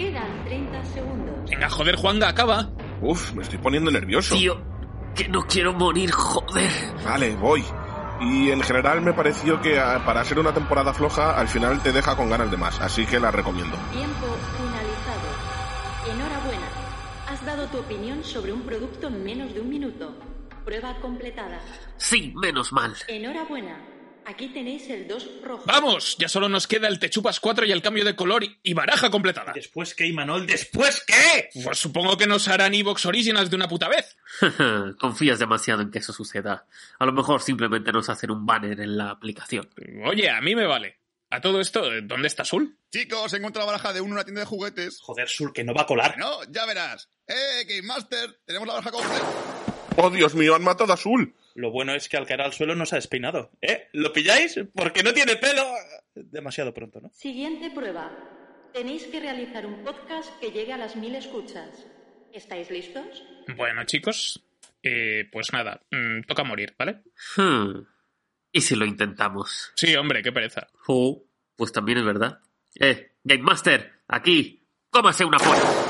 Quedan 30 segundos. Venga, joder, Juanga, acaba. Uf, me estoy poniendo nervioso. Tío, que no quiero morir, joder. Vale, voy. Y en general me pareció que ah, para ser una temporada floja, al final te deja con ganas de más, así que la recomiendo. Tiempo finalizado. Enhorabuena. Has dado tu opinión sobre un producto en menos de un minuto. Prueba completada. Sí, menos mal. Enhorabuena. Aquí tenéis el 2 rojo. Vamos, ya solo nos queda el Te Chupas 4 y el cambio de color y- y baraja completada. ¿Después qué, Imanol? ¿Después qué? Pues supongo que nos harán Evox Originals de una puta vez. Confías demasiado en que eso suceda. A lo mejor simplemente nos hacen un banner en la aplicación. Oye, a mí me vale. A todo esto, ¿dónde está Sul? Chicos, encuentro la baraja de uno en una tienda de juguetes. Joder, Sur, que no va a colar. No, ya verás. ¡Eh, Game Master! Tenemos la baraja completa. ¡Oh, Dios mío, han matado a Azul! Lo bueno es que al caer al suelo no se ha despeinado. ¿Eh? ¿Lo pilláis? Porque no tiene pelo. Demasiado pronto, ¿no? Siguiente prueba. Tenéis que realizar un podcast que llegue a las mil escuchas. ¿Estáis listos? Bueno, chicos, eh, pues nada, mm, toca morir, ¿vale? Hmm. ¿Y si lo intentamos? Sí, hombre, qué pereza. Oh, pues también es verdad. Eh, Game Master, aquí, cómase una polla.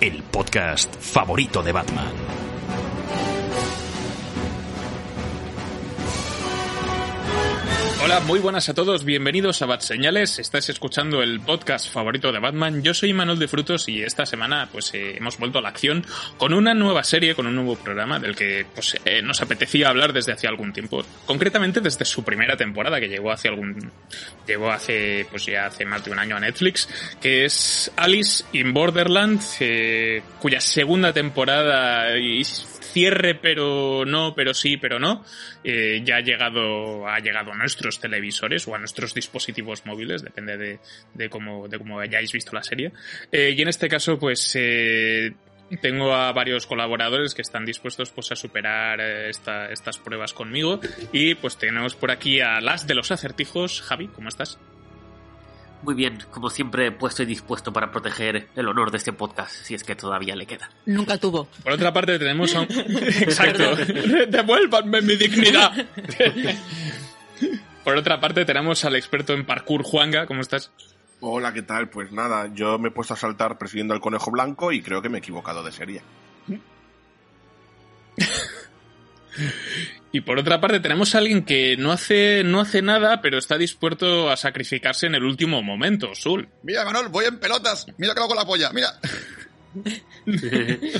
el podcast favorito de Batman. Hola, muy buenas a todos, bienvenidos a Bat Señales. Estás escuchando el podcast favorito de Batman. Yo soy Manuel de Frutos y esta semana pues eh, hemos vuelto a la acción con una nueva serie, con un nuevo programa del que pues eh, nos apetecía hablar desde hace algún tiempo. Concretamente desde su primera temporada que llegó hace algún llegó hace pues ya hace más de un año a Netflix, que es Alice in Borderland, eh, cuya segunda temporada y cierre pero no, pero sí, pero no, eh, ya ha llegado, ha llegado a nuestros televisores o a nuestros dispositivos móviles, depende de, de cómo, de cómo hayáis visto la serie. Eh, y en este caso, pues eh, tengo a varios colaboradores que están dispuestos pues a superar esta- estas pruebas conmigo. Y pues tenemos por aquí a las de los acertijos. Javi, ¿cómo estás? Muy bien, como siempre, puesto y dispuesto para proteger el honor de este podcast, si es que todavía le queda. Nunca tuvo. Por otra parte tenemos a un... Exacto. Devuélvanme mi dignidad. Por otra parte tenemos al experto en parkour Juanga, ¿cómo estás? Hola, ¿qué tal? Pues nada, yo me he puesto a saltar persiguiendo al conejo blanco y creo que me he equivocado de serie. Y por otra parte tenemos a alguien que no hace, no hace nada, pero está dispuesto a sacrificarse en el último momento, Sul. Mira, Manol, voy en pelotas. Mira que lo hago con la polla. Mira.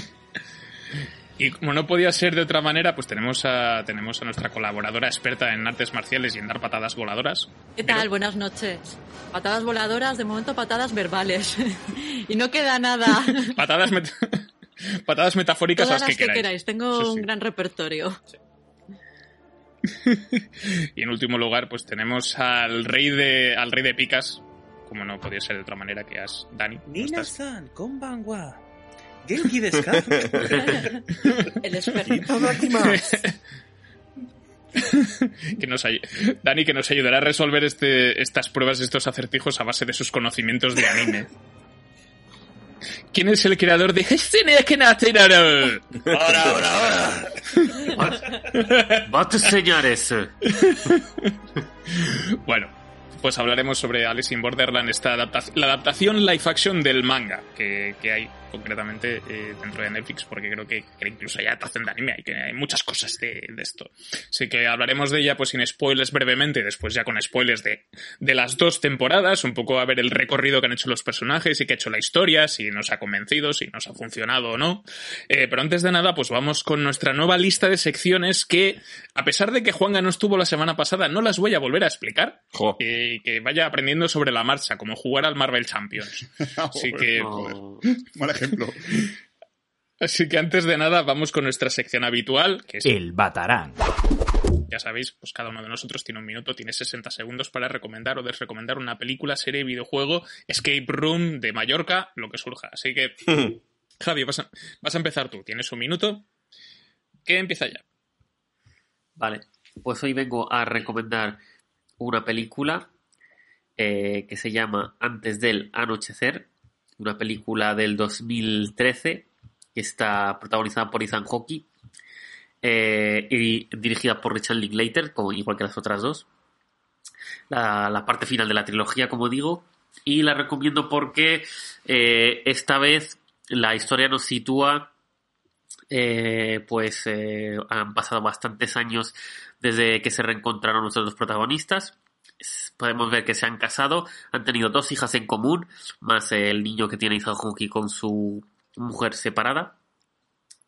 Y como no podía ser de otra manera, pues tenemos a, tenemos a nuestra colaboradora experta en artes marciales y en dar patadas voladoras. ¿Qué tal? Buenas noches. Patadas voladoras, de momento patadas verbales. y no queda nada. Patadas, met- patadas metafóricas Todas las que, queráis. Tengo Sí, sí. un gran repertorio. Y en último lugar, pues tenemos al rey de, al rey de picas, como no podía ser de otra manera que es Dani. Nina-san, konbanwa. Genki desu ka? El experto. que nos Dani que nos ayudará a resolver este, estas pruebas, estos acertijos a base de sus conocimientos de anime. ¿Quién es el creador de Hesene Kenatenaro? Ahora, ahora, ahora. Bat Señales. Bueno, pues hablaremos sobre Alice in Borderland, esta adapta- la adaptación live action del manga que, que hay concretamente eh, dentro de Netflix, porque creo que, que incluso hay adaptación de anime, hay, que hay muchas cosas de, de esto. Así que hablaremos de ella pues sin spoilers brevemente, después ya con spoilers de, de las dos temporadas, un poco a ver el recorrido que han hecho los personajes y que ha hecho la historia, si nos ha convencido, si nos ha funcionado o no. Eh, pero antes de nada, pues vamos con nuestra nueva lista de secciones que, a pesar de que Juanga no estuvo la semana pasada, no las voy a volver a explicar Jo. eh, que vaya aprendiendo sobre la marcha, como jugar al Marvel Champions. Así que, Oh, Mal ejemplo. así que antes de nada vamos con nuestra sección habitual, que es El Batarán. Ya sabéis, pues cada uno de nosotros tiene un minuto, tiene 60 segundos para recomendar o desrecomendar una película, serie, videojuego, escape room de Mallorca, lo que surja. Así que, Javi, vas a, vas a empezar tú. Tienes un minuto. ¿Qué empieza ya? Vale, pues hoy vengo a recomendar una película eh, que se llama Antes del Anochecer, una película del 2013 que está protagonizada por Ethan Hawke eh, y dirigida por Richard Linklater, como igual que las otras dos. La, parte final de la trilogía, como digo, y la recomiendo porque eh, esta vez la historia nos sitúa eh, pues eh, han pasado bastantes años desde que se reencontraron nuestros dos protagonistas. Podemos ver que se han casado, han tenido dos hijas en común, más el niño que tiene Hawke con su mujer separada.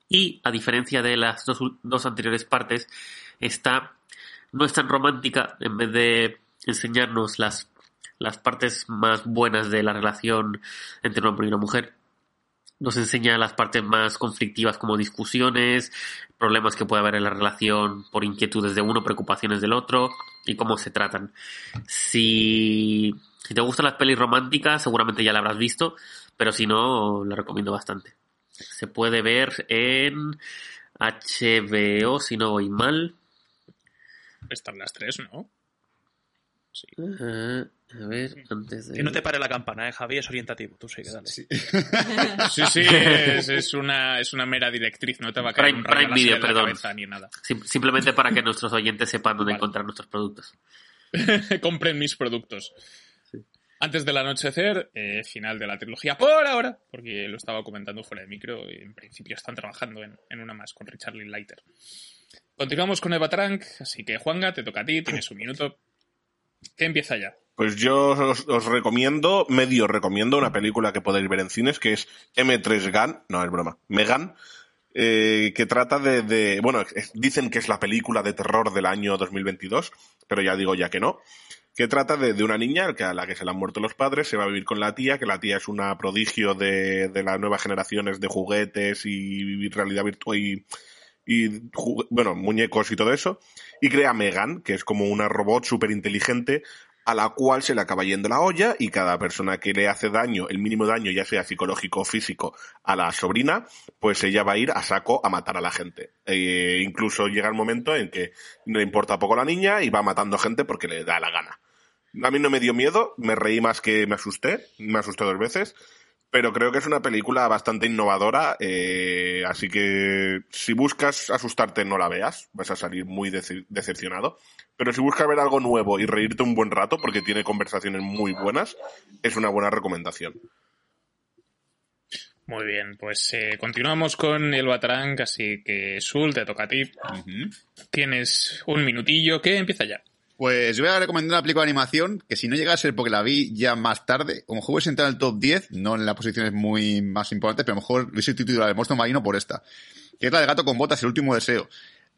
Y a diferencia de las dos, dos anteriores partes, esta no es tan romántica, en vez de enseñarnos las, las partes más buenas de la relación entre un hombre y una mujer, nos enseña las partes más conflictivas como discusiones, problemas que puede haber en la relación por inquietudes de uno, preocupaciones del otro y cómo se tratan. Si, si te gustan las pelis románticas, seguramente ya la habrás visto, pero si no, la recomiendo bastante. Se puede ver en HBO, si no voy mal. Están las tres, ¿no? Sí. Uh, a ver, antes de... Que no te pare la campana, ¿eh, Javi? Es orientativo. Tú sí, que dale. Sí. Sí, sí, es, es una, es una mera directriz, no te va a caer Prime- un rayo Prime Video, la perdón. cabeza ni nada. Sim- simplemente para que nuestros oyentes sepan dónde Vale. encontrar nuestros productos. Compren mis productos. Antes del anochecer, eh, final de la trilogía por ahora, porque lo estaba comentando fuera de micro y en principio están trabajando en, en una más con Richard Linklater. Continuamos con Eva Trank, así que Juanga, te toca a ti, tienes un minuto. ¿Qué empieza ya? Pues yo os, recomiendo, medio recomiendo una película que podéis ver en cines, que es M3 Gun, no es broma, Megan, eh, que trata de, bueno, dicen que es la película de terror del año 2022, pero ya digo ya que no, que trata de, una niña a la que se le han muerto los padres, se va a vivir con la tía, que la tía es una prodigio de, de las nuevas generaciones de juguetes y realidad virtual y, y bueno, muñecos y todo eso, y crea Megan, que es como una robot súper inteligente a la cual se le acaba yendo la olla y cada persona que le hace daño, el mínimo daño, ya sea psicológico o físico, a la sobrina, pues ella va a ir a saco a matar a la gente. Eh, incluso llega el momento en que no le importa poco la niña y va matando gente porque le da la gana. A mí no me dio miedo, me reí más que me asusté, me asusté dos veces, pero creo que es una película bastante innovadora, eh, así que si buscas asustarte no la veas, vas a salir muy dece- decepcionado. Pero si buscas ver algo nuevo y reírte un buen rato, porque tiene conversaciones muy buenas, es una buena recomendación. Muy bien, pues eh, continuamos con el Batrank, así que Sul, te toca a ti. Tienes un minutillo, ¿qué empieza ya? Pues voy a recomendar una película de animación que si no llega a ser porque la vi ya más tarde, a lo mejor hubiese entrado en el top 10, no en las posiciones muy más importantes, pero a lo mejor hubiese titulado el monstruo marino por esta. Que es la de Gato con Botas, el último deseo.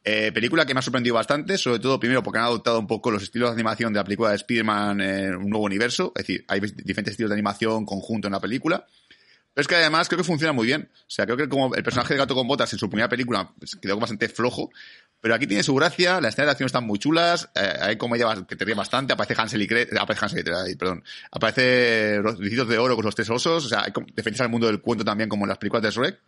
Eh, película que me ha sorprendido bastante, sobre todo primero porque han adoptado un poco los estilos de animación de la película de Spider-Man en un nuevo universo, es decir, hay diferentes estilos de animación conjunto en la película. Pero es que además creo que funciona muy bien. O sea, creo que como el personaje de Gato con Botas en su primera película pues, quedó bastante flojo. Pero aquí tiene su gracia, las escenas de están muy chulas, eh, hay comedia que te ríe bastante, aparece Hansel y Gretel, aparece Hansel y perdón, aparece los Ricitos de Oro con los tres osos, o sea, defensas al mundo del cuento también como en las películas de Shrek.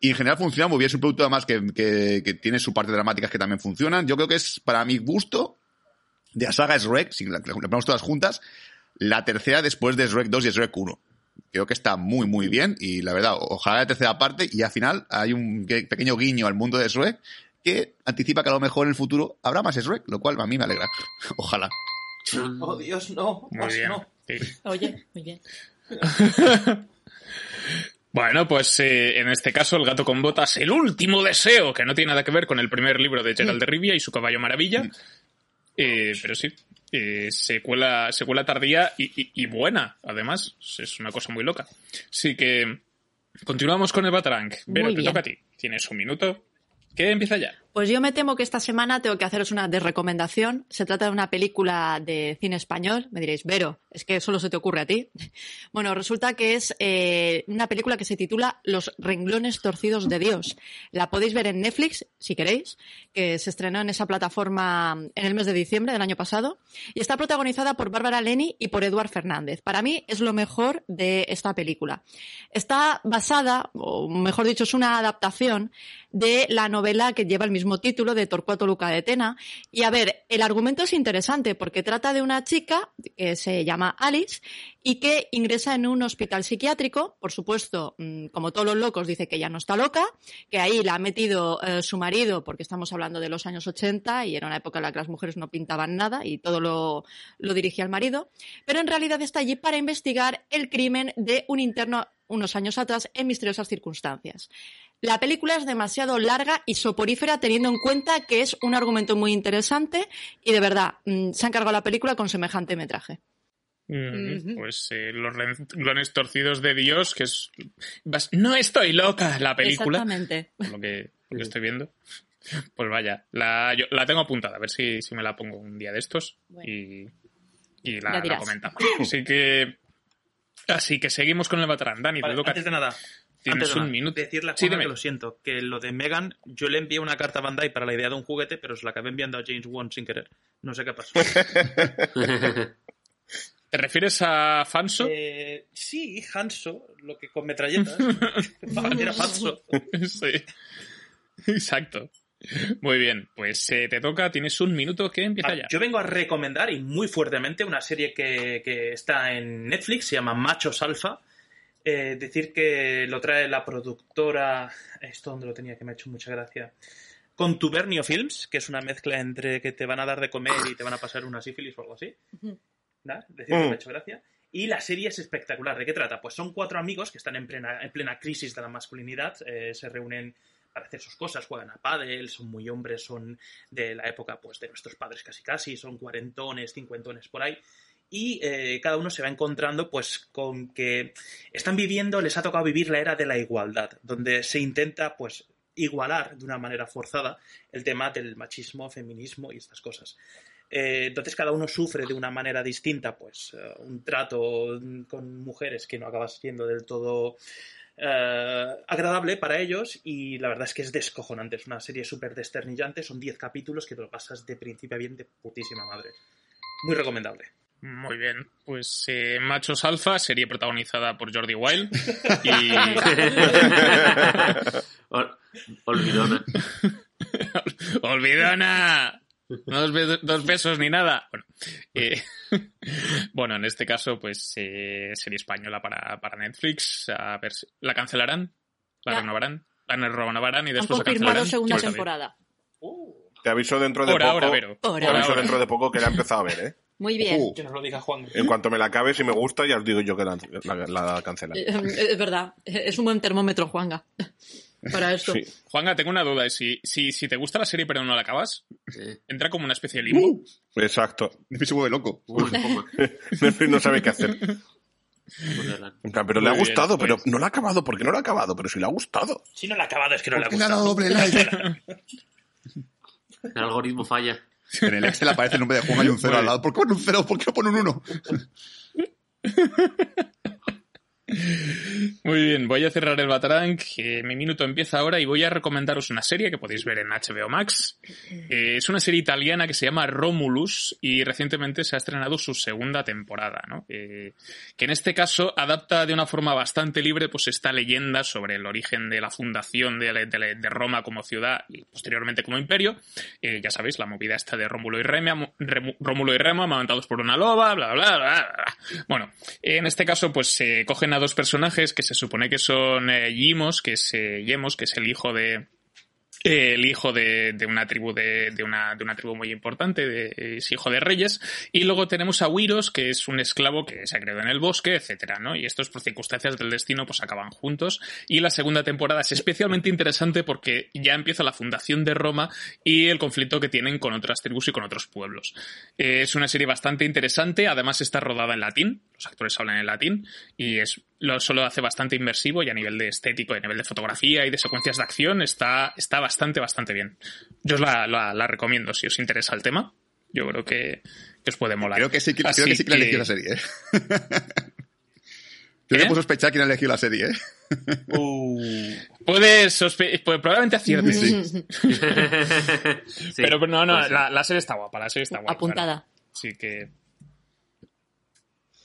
Y en general funciona muy bien, es un producto además que, que, tiene su parte dramáticas que también funcionan. Yo creo que es, para mi gusto, de la saga Shrek, si la, la ponemos todas juntas, la tercera después de Shrek 2 y Shrek 1. Creo que está muy, muy bien y la verdad, ojalá la tercera parte y al final hay un pequeño guiño al mundo de Shrek que anticipa que a lo mejor en el futuro habrá más Shrek, lo cual a mí me alegra. Ojalá. Oh, Dios, no. Muy más bien. no. Sí. Oye, muy bien. Bueno, pues eh, en este caso, El gato con botas, el último deseo, que no tiene nada que ver con el primer libro de Gerald de Rivia y su caballo maravilla. Eh, pero sí, eh, secuela, secuela tardía y, y- y buena, además. Es una cosa muy loca. Así que continuamos con el Muy te toca a ti. Tienes un minuto. ¿Qué empieza ya? Pues yo me temo que esta semana tengo que haceros una desrecomendación. Se trata de una película de cine español. Me diréis, Vero, es que solo se te ocurre a ti. Bueno, resulta que es eh, una película que se titula Los renglones torcidos de Dios. La podéis ver en Netflix, si queréis, que se estrenó en esa plataforma en el mes de diciembre del año pasado. Y está protagonizada por Bárbara Leni y por Eduard Fernández. Para mí es lo mejor de esta película. Está basada, o mejor dicho, es una adaptación de la novela que lleva el mismo título de Torcuato Luca de Tena. Y a ver, el argumento es interesante porque trata de una chica que se llama Alice y que ingresa en un hospital psiquiátrico. Por supuesto, mm, como todos los locos, dice que ya no está loca, que ahí la ha metido eh, su marido, porque estamos hablando de los años 80 y era una época en la que las mujeres no pintaban nada y todo lo, lo dirigía el marido. Pero en realidad está allí para investigar el crimen de un interno unos años atrás en misteriosas circunstancias. La película es demasiado larga y soporífera teniendo en cuenta que es un argumento muy interesante y de verdad mm, se ha encargado la película con semejante metraje. Mm, Ujú. Pues eh, los renglones torcidos de Dios, que es... No estoy loca la película, Exactamente. por lo que, lo que estoy viendo. Pues vaya, la, yo- la tengo apuntada, a ver si, si me la pongo un día de estos Bueno. y, y la, la comentamos. Así que... Así que seguimos con el Batarán. Dani, Vale, te toca. antes de nada, Tienes antes un minuto. decirle a Sí, que lo siento, que lo de Megan, yo le envié una carta a Bandai para la idea de un juguete, pero se la acabé enviando a James Wan sin querer. No sé qué pasó. ¿Te refieres a Fanso? Eh, sí, Hanso, lo que con metralletas. Era falso. sí. Exacto. Muy bien, pues eh, te toca, tienes un minuto que empieza ya. Yo vengo a recomendar y muy fuertemente una serie que, que está en Netflix, se llama Machos Alfa. Eh, decir que lo trae la productora. Esto donde lo tenía que me ha hecho mucha gracia. Contubernio Films, que es una mezcla entre que te van a dar de comer y te van a pasar una sífilis o algo así. ¿Nada? Decir que Mm. me ha hecho gracia. Y la serie es espectacular. ¿De qué trata? Pues son cuatro amigos que están en plena, en plena crisis de la masculinidad. eh, se reúnen para hacer sus cosas, juegan a pádel, son muy hombres, son de la época pues de nuestros padres casi casi, son cuarentones, cincuentones por ahí. Y eh, cada uno se va encontrando pues con que están viviendo, les ha tocado vivir la era de la igualdad, donde se intenta pues igualar de una manera forzada el tema del machismo, feminismo y estas cosas. Eh, entonces cada uno sufre de una manera distinta, pues eh, un trato con mujeres que no acaba siendo del todo agradable para ellos y la verdad es que es descojonante, es una serie súper desternillante, son 10 capítulos que te lo pasas de principio a bien de putísima madre. Muy recomendable. Muy bien, pues eh, Machos Alfa, serie protagonizada por Jordi Wild. Y Ol- Olvidona. ¡Olvidona! No dos, be- dos besos ni nada. Bueno, eh, bueno, en este caso, pues eh, serie española para, para Netflix. A ver, si- ¿la cancelarán? ¿La Ya. renovarán? ¿La renovarán y Han después la confirmado cancelarán? segunda Pues, temporada. Te aviso dentro de Ahora, poco. ahora, Vero. Ahora, te aviso ahora. dentro de poco que la he empezado a ver, ¿eh? Muy bien. Uh, Que nos lo diga Juan. En cuanto me la acabe, si me gusta, ya os digo yo que la, la, la cancelan. Eh, Es verdad, es un buen termómetro, Juanga, para esto. Sí. Juanga, tengo una duda. Si, si, si te gusta la serie pero no la acabas, Sí. entra como una especie de limbo. Exacto. me se vuelve loco. Netflix no sabe qué hacer. Joder, En plan, pero Muy le ha bien, gustado, pues. pero no le ha acabado. ¿Por qué no le ha acabado? Pero si le ha gustado. Si no la ha acabado es que no le ha ¿Por qué le ha gustado. dado doble like? El algoritmo falla. En el Excel aparece el nombre de Juan hay un cero al lado. ¿Por qué pone un cero? ¿Por qué no pone un uno? Muy bien, voy a cerrar el Batarang. mi minuto empieza ahora y voy a recomendaros una serie que podéis ver en HBO Max. Eh, es una serie italiana que se llama Romulus y recientemente se ha estrenado su segunda temporada, ¿no? Eh, que en este caso adapta de una forma bastante libre pues esta leyenda sobre el origen de la fundación de, Roma como ciudad y posteriormente como imperio. Eh, ya sabéis, la movida esta de Rómulo y Remo, y Remo amamantados por una loba, bla, bla, bla, bla. Bueno, en este caso, pues se cogen a dos personajes que se supone que son eh, Yimos, que es eh, Yemos, que es el hijo de el hijo de, una tribu de, una, tribu muy importante, es hijo de reyes, y luego tenemos a Wiros, que es un esclavo que se ha en el bosque, etcétera, ¿no? Y estos por circunstancias del destino pues acaban juntos. Y la segunda temporada es especialmente interesante porque ya empieza la fundación de Roma y el conflicto que tienen con otras tribus y con otros pueblos. Eh, es una serie bastante interesante, además está rodada en latín, los actores hablan en latín y es lo solo hace bastante inmersivo y a nivel de estético, a nivel de fotografía y de secuencias de acción está, está bastante, bastante bien. Yo os la, la, la recomiendo si os interesa el tema. Yo creo que, que os puede molar. Creo que sí que, creo que, sí que la elegido la serie. ¿eh? Yo ¿Eh? te puedo sospechar quién ha elegido la serie, ¿eh? Uh, Puedes sospe pues probablemente aciertes. Sí. Sí, Pero no, no, la, la serie está guapa, la serie está guapa. Apuntada. Así que.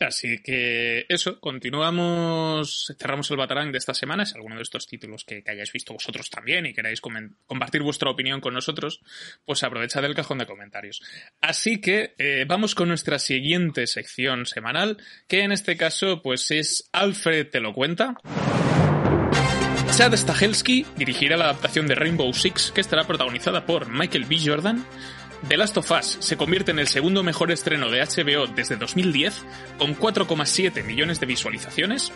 Así que eso, continuamos, cerramos el Batarang de esta semana. Si alguno de estos títulos que, hayáis visto vosotros también y queráis compartir vuestra opinión con nosotros, pues aprovechad el cajón de comentarios. Así que eh, vamos con nuestra siguiente sección semanal, que en este caso pues es Alfred te lo cuenta. Chad Stahelski dirigirá la adaptación de Rainbow Six, que estará protagonizada por Michael B. Jordan. The Last of Us se convierte en el segundo mejor estreno de HBO desde 2010, con 4,7 millones de visualizaciones.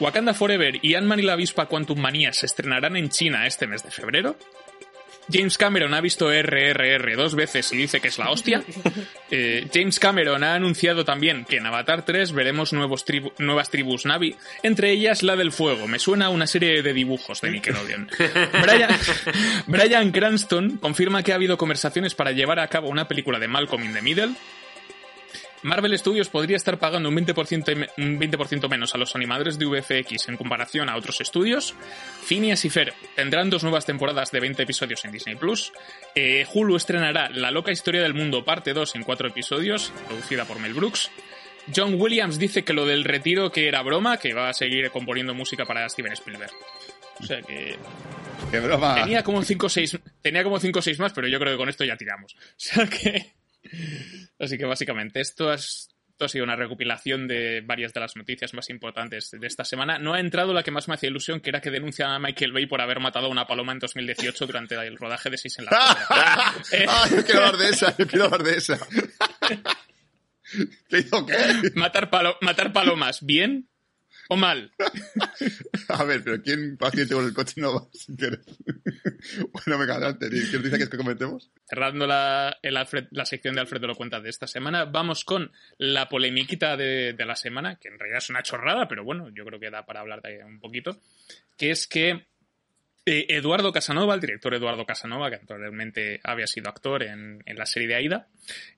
Wakanda Forever y Ant-Man y la avispa Quantum Manía se estrenarán en China este mes de febrero. James Cameron ha visto RRR dos veces y dice que es la hostia. Eh, James Cameron ha anunciado también que en Avatar 3 veremos nuevos tribu- nuevas tribus Navi, entre ellas la del fuego. Me suena a una serie de dibujos de Nickelodeon. Brian, Brian Cranston confirma que ha habido conversaciones para llevar a cabo una película de Malcolm in the Middle. Marvel Studios podría estar pagando un 20%, y me- un 20% menos a los animadores de VFX en comparación a otros estudios. Phineas y Fer tendrán dos nuevas temporadas de 20 episodios en Disney Plus. Eh, Hulu estrenará La loca historia del mundo, parte 2 en 4 episodios, producida por Mel Brooks. John Williams dice que lo del retiro que era broma, que va a seguir componiendo música para Steven Spielberg. O sea que Qué broma. tenía como 5 o 6 tenía como 5 o 6 más, pero yo creo que con esto ya tiramos. O sea que así que básicamente esto, es- esto ha sido una recopilación de varias de las noticias más importantes de esta semana. No ha entrado la que más me hacía ilusión, que era que denuncian a Michael Bay por haber matado a una paloma en 2018 durante el rodaje de Seis en la Tierra. Eh, Ah, yo quiero hablar de esa, yo quiero hablar de esa. ¿Qué hizo qué? matar, palo- matar palomas, ¿bien o mal? A ver, pero ¿quién paciente con el coche no va sin querer? Bueno, venga, adelante. ¿Qué noticia quieres que comentemos? Cerrando la, el Alfred- la sección de Alfred te lo cuenta de esta semana, vamos con la polemiquita de, de la semana, que en realidad es una chorrada, pero bueno, yo creo que da para hablar de un poquito, que es que eh, Eduardo Casanova, el director Eduardo Casanova, que anteriormente había sido actor en, en la serie de Aida,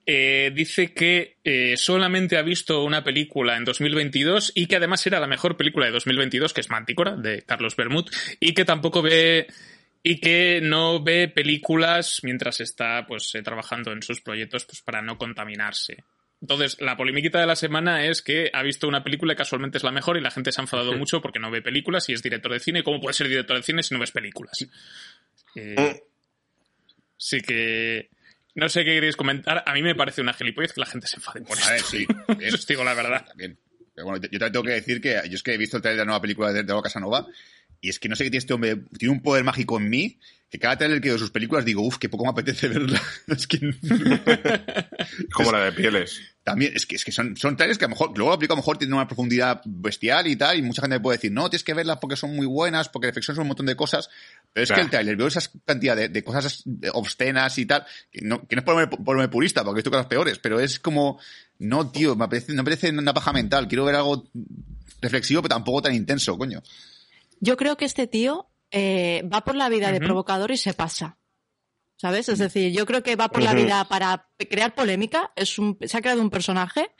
eh, dice que eh, solamente ha visto una película en 2022 y que además era la mejor película de 2022, que es Mantícora, de Carlos Bermud, y que tampoco ve y que no ve películas mientras está pues trabajando en sus proyectos pues para no contaminarse. Entonces, la polemiquita de la semana es que ha visto una película y casualmente es la mejor y la gente se ha enfadado mucho porque no ve películas y es director de cine. ¿Cómo puede ser director de cine si no ves películas? Eh, sí que... No sé qué queréis comentar. A mí me parece una gilipollez que la gente se enfade por A ver, esto. sí. Eso os digo la verdad. También. Pero bueno, yo también tengo que decir que yo es que he visto el trailer de la nueva película de, Eduardo Casanova y es que no sé qué tiene este hombre, tiene un poder mágico en mí que cada trailer que veo sus películas digo, uff, que poco me apetece verla. es que Como la de pieles. También, es que, es que son, son trailers que a lo mejor, luego lo aplico a lo mejor tienen una profundidad bestial y tal, y mucha gente me puede decir, no, tienes que verlas porque son muy buenas, porque reflexionan sobre un montón de cosas, pero es Claro. que el trailer, veo esa cantidad de, de cosas obscenas y tal, que no, que no es por por purista, porque he visto cosas peores, pero es como, no, tío, me parece, me parece una paja mental, quiero ver algo reflexivo, pero tampoco tan intenso, coño. Yo creo que este tío eh, va por la vida de provocador y se pasa. ¿Sabes? Es decir, yo creo que va por la vida para crear polémica. Es un, se ha creado un personaje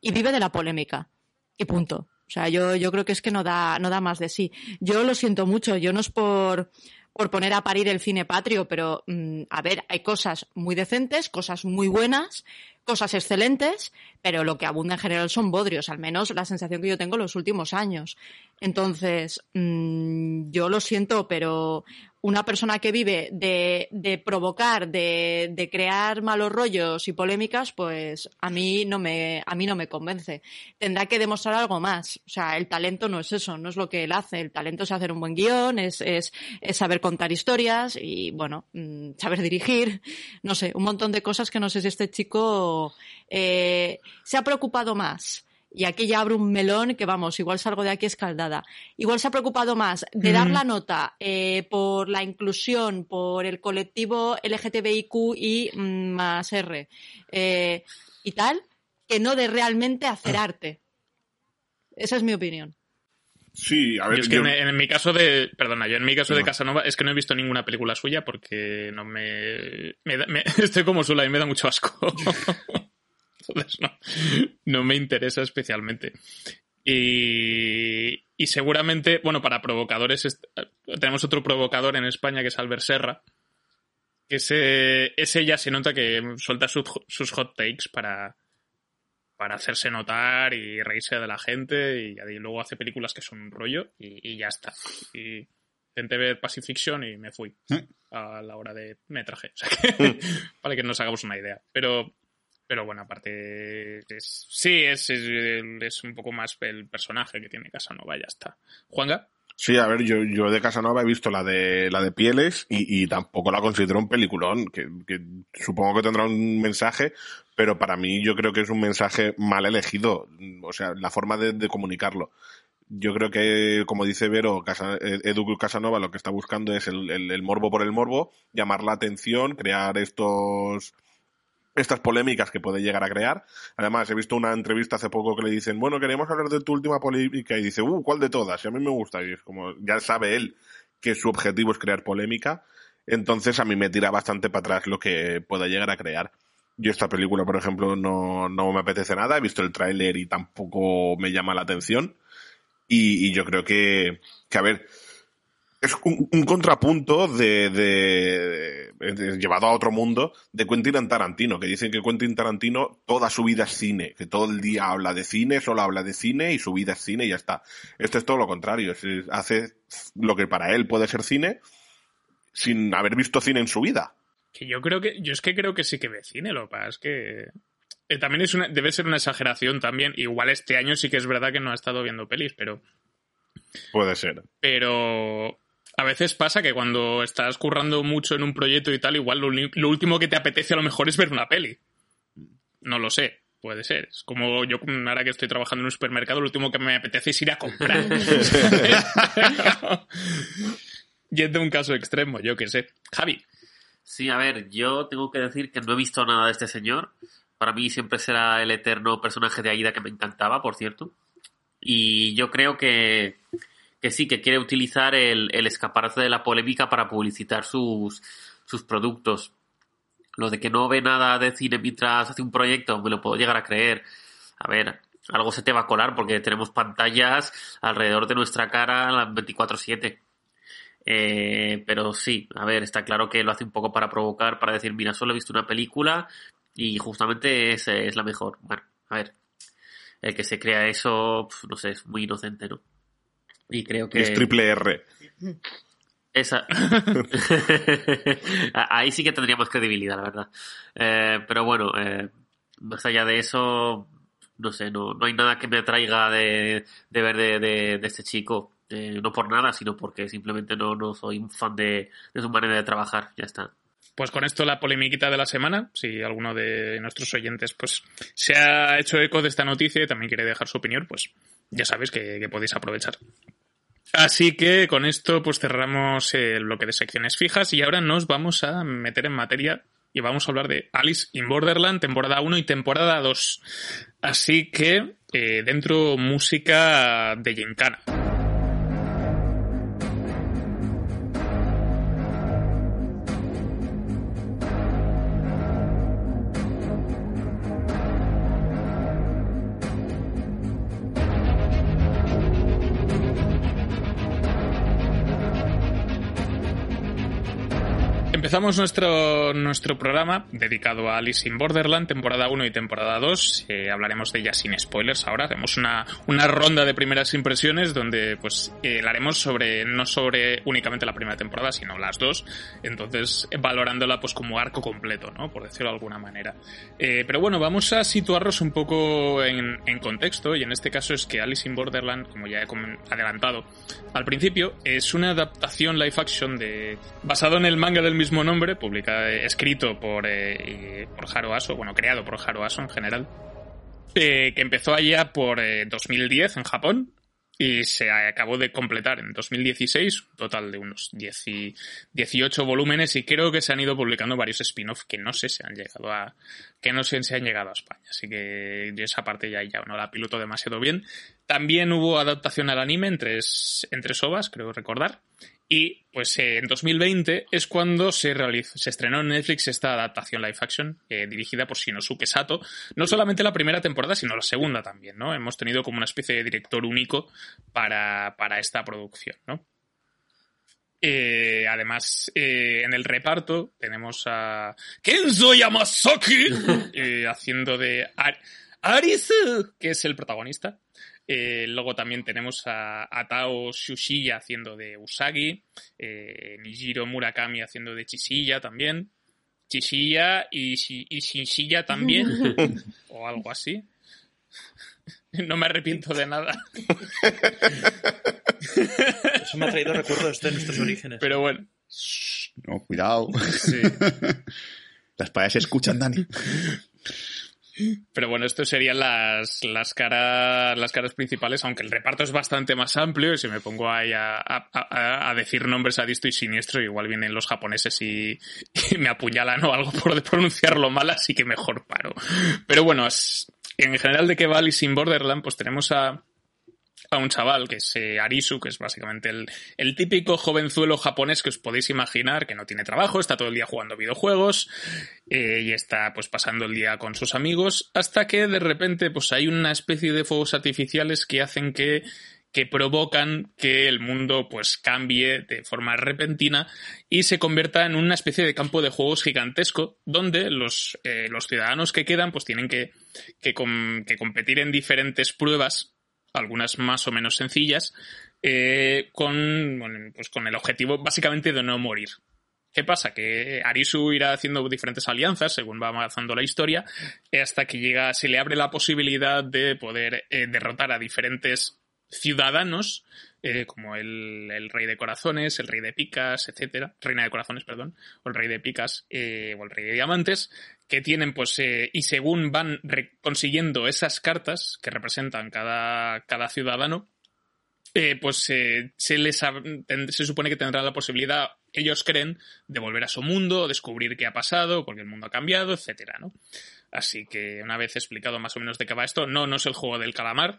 y vive de la polémica. Y punto. O sea, yo, yo creo que es que no da, no da más de sí. Yo lo siento mucho. Yo no es por, por poner a parir el cine patrio, pero mm, a ver, hay cosas muy decentes, cosas muy buenas, cosas excelentes, pero lo que abunda en general son bodrios, al menos la sensación que yo tengo en los últimos años. Entonces, mm, yo lo siento, pero una persona que vive de, provocar, de, de crear malos rollos y polémicas, pues a mí no me, a mí no me convence. Tendrá que demostrar algo más. O sea, el talento no es eso, no es lo que él hace. El talento es hacer un buen guion, es, es, es saber contar historias y, bueno, mm, saber dirigir. No sé, un montón de cosas que no sé si este chico eh, se ha preocupado más. Y aquí ya abro un melón que, vamos, igual salgo de aquí escaldada. Igual se ha preocupado más de dar Mm. la nota eh, por la inclusión, por el colectivo LGTBIQ y mm, más R eh, y tal, que no de realmente hacer arte. Esa es mi opinión. Sí, a ver, Yo es que yo- en, en mi caso de. Perdona, yo en mi caso de No. Casanova es que no he visto ninguna película suya porque no me. me da- me- estoy como sola y me da mucho asco. Entonces no, no me interesa especialmente. Y, y seguramente, bueno, para provocadores, tenemos otro provocador en España que es Albert Serra. Que ese, ese ya se nota que suelta sus, sus hot takes para, para hacerse notar y reírse de la gente y, y luego hace películas que son un rollo y, y ya está. Y intenté ver Pacific Fiction y me fui a la hora de metraje. O sea que, para que nos hagamos una idea. Pero, pero bueno, aparte, es- sí, es, es, es un poco más el personaje que tiene Casanova, ya está. Juanga, Sí, a ver, yo, yo de Casanova he visto la de la de Pieles y, y tampoco la considero un peliculón, que, que supongo que tendrá un mensaje, pero para mí yo creo que es un mensaje mal elegido, o sea, la forma de, comunicarlo. Yo creo que, como dice Vero, Casa- eh, Edu Casanova lo que está buscando es el morbo por el morbo, llamar la atención, crear estos estas polémicas que puede llegar a crear. Además, he visto una entrevista hace poco que le dicen, bueno, queremos hablar de tu última polémica y dice, uh, ¿cuál de todas? Y a mí me gusta. Y es como, ya sabe él que su objetivo es crear polémica. Entonces a mí me tira bastante para atrás lo que pueda llegar a crear. Yo esta película, por ejemplo, no, no me apetece nada. He visto el tráiler y tampoco me llama la atención. Y, y yo creo que, que, a ver, es un, un contrapunto de, de- de- llevado a otro mundo de Quentin Tarantino, que dicen que Quentin Tarantino toda su vida es cine, que todo el día habla de cine, solo habla de cine y su vida es cine y ya está. Esto es todo lo contrario, hace lo que para él puede ser cine sin haber visto cine en su vida. Que yo creo que, yo es que creo que sí que ve cine, lo pasa es que eh, también es una, debe ser una exageración también. Igual este año sí que es verdad que no ha estado viendo pelis, pero Puede ser. pero a veces pasa que cuando estás currando mucho en un proyecto y tal, igual lo último que te apetece a lo mejor es ver una peli. No lo sé, puede ser. Es como yo ahora que estoy trabajando en un supermercado, lo último que me apetece es ir a comprar. Yendo a un caso extremo, yo qué sé. Javi, Sí, a ver, yo tengo que decir que no he visto nada de este señor. Para mí siempre será el eterno personaje de Aida que me encantaba, por cierto. Y yo creo que, que sí, que quiere utilizar el, el escaparate de la polémica para publicitar sus, sus productos. Lo de que no ve nada de cine mientras hace un proyecto, me lo puedo llegar a creer. A ver, algo se te va a colar porque tenemos pantallas alrededor de nuestra cara las 24-7. Eh, pero sí, a ver, está claro que lo hace un poco para provocar, para decir, mira, solo he visto una película y justamente es, es la mejor. Bueno, a ver, el que se crea eso, no sé, es muy inocente, ¿no? Y creo que... Es triple R. Esa... Ahí sí que tendría más credibilidad, la verdad. Eh, pero bueno, eh, más allá de eso, no sé, no, no hay nada que me atraiga de, de ver de, de- de este chico. Eh, no por nada, sino porque simplemente no, no soy un fan de, de su manera de trabajar. Ya está. Pues con esto la polemiquita de la semana, si alguno de nuestros oyentes pues se ha hecho eco de esta noticia y también quiere dejar su opinión, pues ya sabéis que, que podéis aprovechar. Así que con esto pues cerramos el bloque de secciones fijas y ahora nos vamos a meter en materia y vamos a hablar de Alice in Borderland, temporada 1 y temporada 2. Así que eh, dentro música de Gincana. Empezamos nuestro, nuestro programa dedicado a Alice in Borderland, temporada 1 y temporada 2. Eh, hablaremos de ella sin spoilers ahora. Haremos una, una ronda de primeras impresiones donde pues eh, la haremos sobre, no sobre únicamente la primera temporada, sino las dos. Entonces, valorándola pues como arco completo, ¿no? Por decirlo de alguna manera. Eh, pero bueno, vamos a situarnos un poco en, en contexto y en este caso es que Alice in Borderland, como ya he adelantado al principio, es una adaptación live action de basado en el manga del mismo nombre, publicado, escrito por, eh, por Haro Aso, bueno, creado por Haro Aso en general, eh, que empezó allá por eh, 2010 en Japón y se acabó de completar en 2016, un total de unos 10 18 volúmenes y creo que se han ido publicando varios spin-off que no sé si han llegado a que no sé si han llegado a España, así que yo esa parte ya, ya no la piloto demasiado bien. También hubo adaptación al anime en tres, en tres ovas, creo recordar, y pues eh, en 2020 es cuando se, realizó, se estrenó en Netflix esta adaptación live action eh, dirigida por Shinosuke Sato. No solamente la primera temporada, sino la segunda también, ¿no? Hemos tenido como una especie de director único para, para esta producción, ¿no? Eh, además, en el reparto tenemos a Kenzo Yamasaki eh, haciendo de Ar Arisu, que es el protagonista. Eh, luego también tenemos a, a Tao Shushiya haciendo de Usagi, eh, Nijiro Murakami haciendo de Chishiya también, Chishiya y, y Shinshiya también, o algo así. No me arrepiento de nada, Eso me ha traído recuerdos de nuestros orígenes. pero bueno. No, cuidado. Sí. Las payas se escuchan, Dani. Pero bueno, esto serían las, las, caras, las caras principales, aunque el reparto es bastante más amplio y si me pongo ahí a, a- a- decir nombres a disto y siniestro, igual vienen los japoneses y, me apuñalan o algo por pronunciarlo mal, así que mejor paro. Pero bueno, en general de qué va Alice in Borderland, pues tenemos a, a un chaval que es eh, Arisu, que es básicamente el, el típico jovenzuelo japonés que os podéis imaginar, que no tiene trabajo, está todo el día jugando videojuegos eh, y está pues pasando el día con sus amigos, hasta que de repente pues hay una especie de fuegos artificiales que hacen que que provocan que el mundo pues cambie de forma repentina y se convierta en una especie de campo de juegos gigantesco donde los, eh, los ciudadanos que quedan pues tienen que, que, que competir en diferentes pruebas algunas más o menos sencillas, eh, con, pues con el objetivo básicamente de no morir. ¿Qué pasa? Que Arisu irá haciendo diferentes alianzas según va avanzando la historia, hasta que llega, se le abre la posibilidad de poder eh, derrotar a diferentes ciudadanos, eh, como el, el rey de corazones, el rey de picas, etcétera, reina de corazones, perdón, o el rey de picas, o el rey de diamantes, que tienen, pues, eh, y según van consiguiendo esas cartas que representan cada, cada ciudadano, eh, pues eh, se les se supone que tendrán la posibilidad, ellos creen, de volver a su mundo, descubrir qué ha pasado, porque el mundo ha cambiado, etcétera, ¿no? Así que una vez explicado más o menos de qué va esto, no, no es el juego del calamar,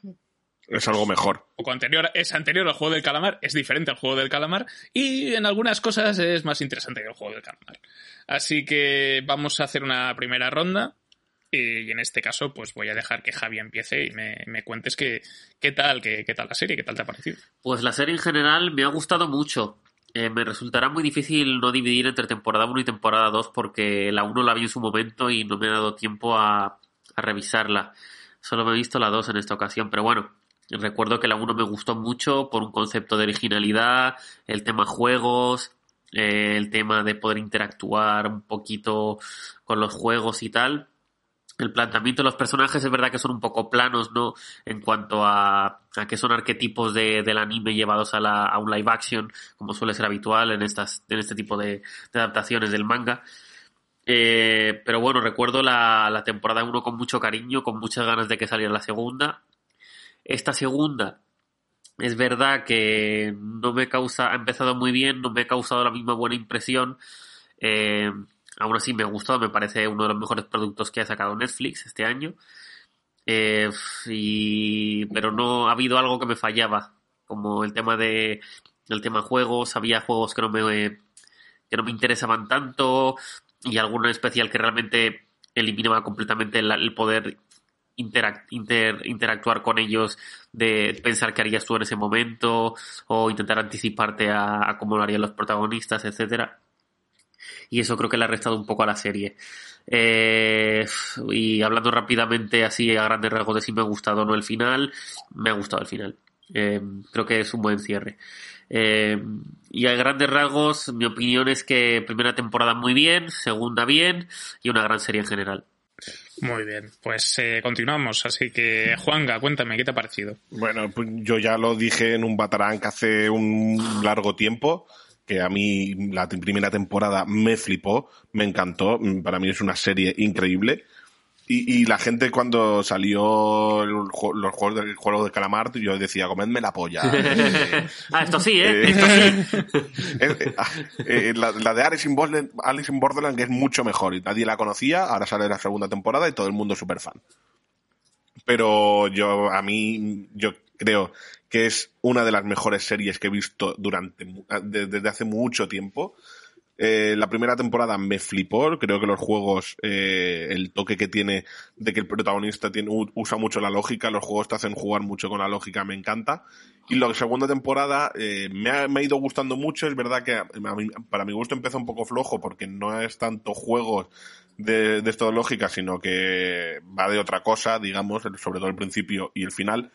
Es algo mejor. poco anterior, es anterior al juego del calamar, es diferente al juego del calamar y en algunas cosas es más interesante que el juego del calamar. Así que vamos a hacer una primera ronda y en este caso pues voy a dejar que Javi empiece y me, me cuentes qué, qué tal, qué, qué tal la serie, qué tal te ha parecido. Pues la serie en general me ha gustado mucho. Eh, me resultará muy difícil no dividir entre temporada 1 y temporada 2 porque la 1 la vi en su momento y no me ha dado tiempo a, a revisarla. Solo me he visto la 2 en esta ocasión, pero bueno, recuerdo que la 1 me gustó mucho por un concepto de originalidad, el tema juegos, eh, el tema de poder interactuar un poquito con los juegos y tal. El planteamiento de los personajes es verdad que son un poco planos, ¿no? En cuanto a, a que son arquetipos de, del anime llevados a, la, a un live action, como suele ser habitual en, estas, en este tipo de, adaptaciones del manga. Eh, pero bueno, recuerdo la, la temporada 1 con mucho cariño, con muchas ganas de que saliera la segunda. Esta segunda, es verdad que no me causa, ha empezado muy bien, no me ha causado la misma buena impresión. Eh, aún así me ha gustado, me parece uno de los mejores productos que ha sacado Netflix este año. Eh, y, pero no ha habido algo que me fallaba, como el tema de el tema juegos, había juegos que no me que no me interesaban tanto y alguno en especial que realmente eliminaba completamente el, el poder interac- inter- interactuar con ellos, de pensar qué harías tú en ese momento o intentar anticiparte a, a cómo lo harían los protagonistas, etcétera y eso creo que le ha restado un poco a la serie. Eh, y hablando rápidamente, así a grandes rasgos de si me ha gustado o no el final, me ha gustado el final. Eh, creo que es un buen cierre. Eh, y a grandes rasgos, mi opinión es que primera temporada muy bien, segunda bien y una gran serie en general. Muy bien, pues eh, continuamos. Así que, Juanga, cuéntame, ¿qué te ha parecido? Bueno, pues yo ya lo dije en un Batarang hace un largo tiempo, que a mí la primera temporada me flipó, me encantó, para mí es una serie increíble. Y, y la gente cuando salió el los juegos del juego de calamar, yo decía, comedme la polla. Ah, esto sí, ¿eh? eh, Esto sí. eh, eh, ah, la, la de Alice in, Borderland, Alice in Borderland, que es mucho mejor y nadie la conocía, ahora sale la segunda temporada y todo el mundo es súper fan. Pero yo, a mí, yo creo que es una de las mejores series que he visto durante, de- desde hace mucho tiempo. Eh, la primera temporada me flipó, creo que los juegos, eh, el toque que tiene de que el protagonista tiene, usa mucho la lógica, los juegos te hacen jugar mucho con la lógica, me encanta. Y la segunda temporada eh, me, ha, me ha ido gustando mucho, es verdad que mí- para mi gusto empezó un poco flojo porque no es tanto juegos de, de esto de lógica, sino que va de otra cosa, digamos, sobre todo el principio y el final.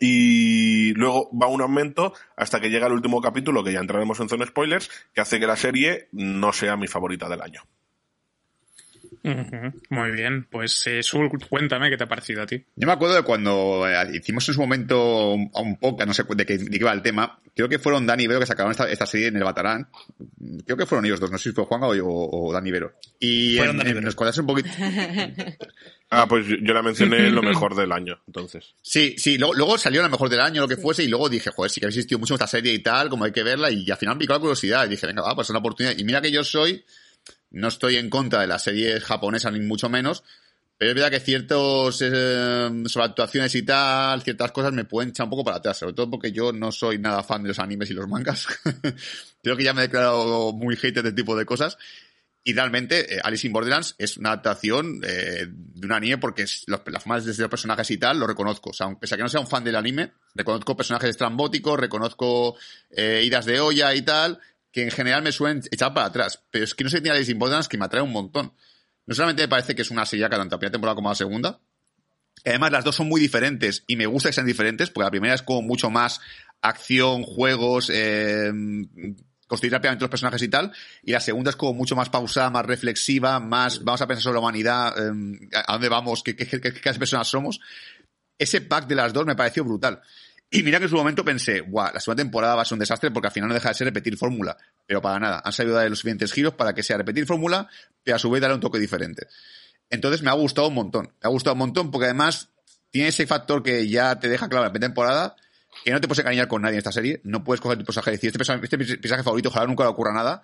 Y luego va un aumento hasta que llega el último capítulo, que ya entraremos en zona spoilers, que hace que la serie no sea mi favorita del año. Muy bien, pues eh, Sul, cuéntame qué te ha parecido a ti. Yo me acuerdo de cuando eh, hicimos en su momento un, un podcast, no sé de qué, de qué iba el tema. Creo que fueron Dani y Vero que sacaron esta, esta serie en el Batarán. Creo que fueron ellos dos, no sé si fue Juan o, o, o Dani Vero. Y Fueron en- Dani en- Vero. nos contaste un poquito. Ah, pues yo, la mencioné lo mejor del año, entonces. Sí, sí, luego, luego salió la mejor del año, lo que fuese, y luego dije, joder, sí que ha existido mucho esta serie y tal, como hay que verla, y al final me picó la curiosidad, y dije, venga, va, pues es una oportunidad. Y mira que yo soy, no estoy en contra de las series japonesas, ni mucho menos, pero es verdad que ciertos eh, sobre actuaciones y tal, ciertas cosas me pueden echar un poco para atrás, sobre todo porque yo no soy nada fan de los animes y los mangas. Creo que ya me he declarado muy hater de este tipo de cosas. Y realmente, eh, Alice in Borderlands es una adaptación eh, de un anime porque es, los, las formas de los personajes y tal lo reconozco. O sea, aunque pese a que no sea un fan del anime, reconozco personajes estrambóticos, reconozco eh, idas de olla y tal, que en general me suelen echar para atrás. Pero es que no sé tiene Alice in Borderlands que me atrae un montón. No solamente me parece que es una serie tanto la primera temporada como la segunda, Además, las dos son muy diferentes y me gusta que sean diferentes porque la primera es como mucho más acción, juegos, eh, construir rápidamente los personajes y tal. Y la segunda es como mucho más pausada, más reflexiva, más vamos a pensar sobre la humanidad, eh, a dónde vamos, qué, qué, qué, personas somos. Ese pack de las dos me pareció brutal. Y mira que en su momento pensé, guau, la segunda temporada va a ser un desastre porque al final no deja de ser repetir fórmula. Pero para nada, han sabido dar los suficientes giros para que sea repetir fórmula, pero a su vez darle un toque diferente. Entonces me ha gustado un montón. Me ha gustado un montón porque además tiene ese factor que ya te deja claro en la primera temporada que no te puedes encariñar con nadie en esta serie. No puedes coger tu personaje y decir, este personaje, este personaje favorito, ojalá nunca le ocurra nada.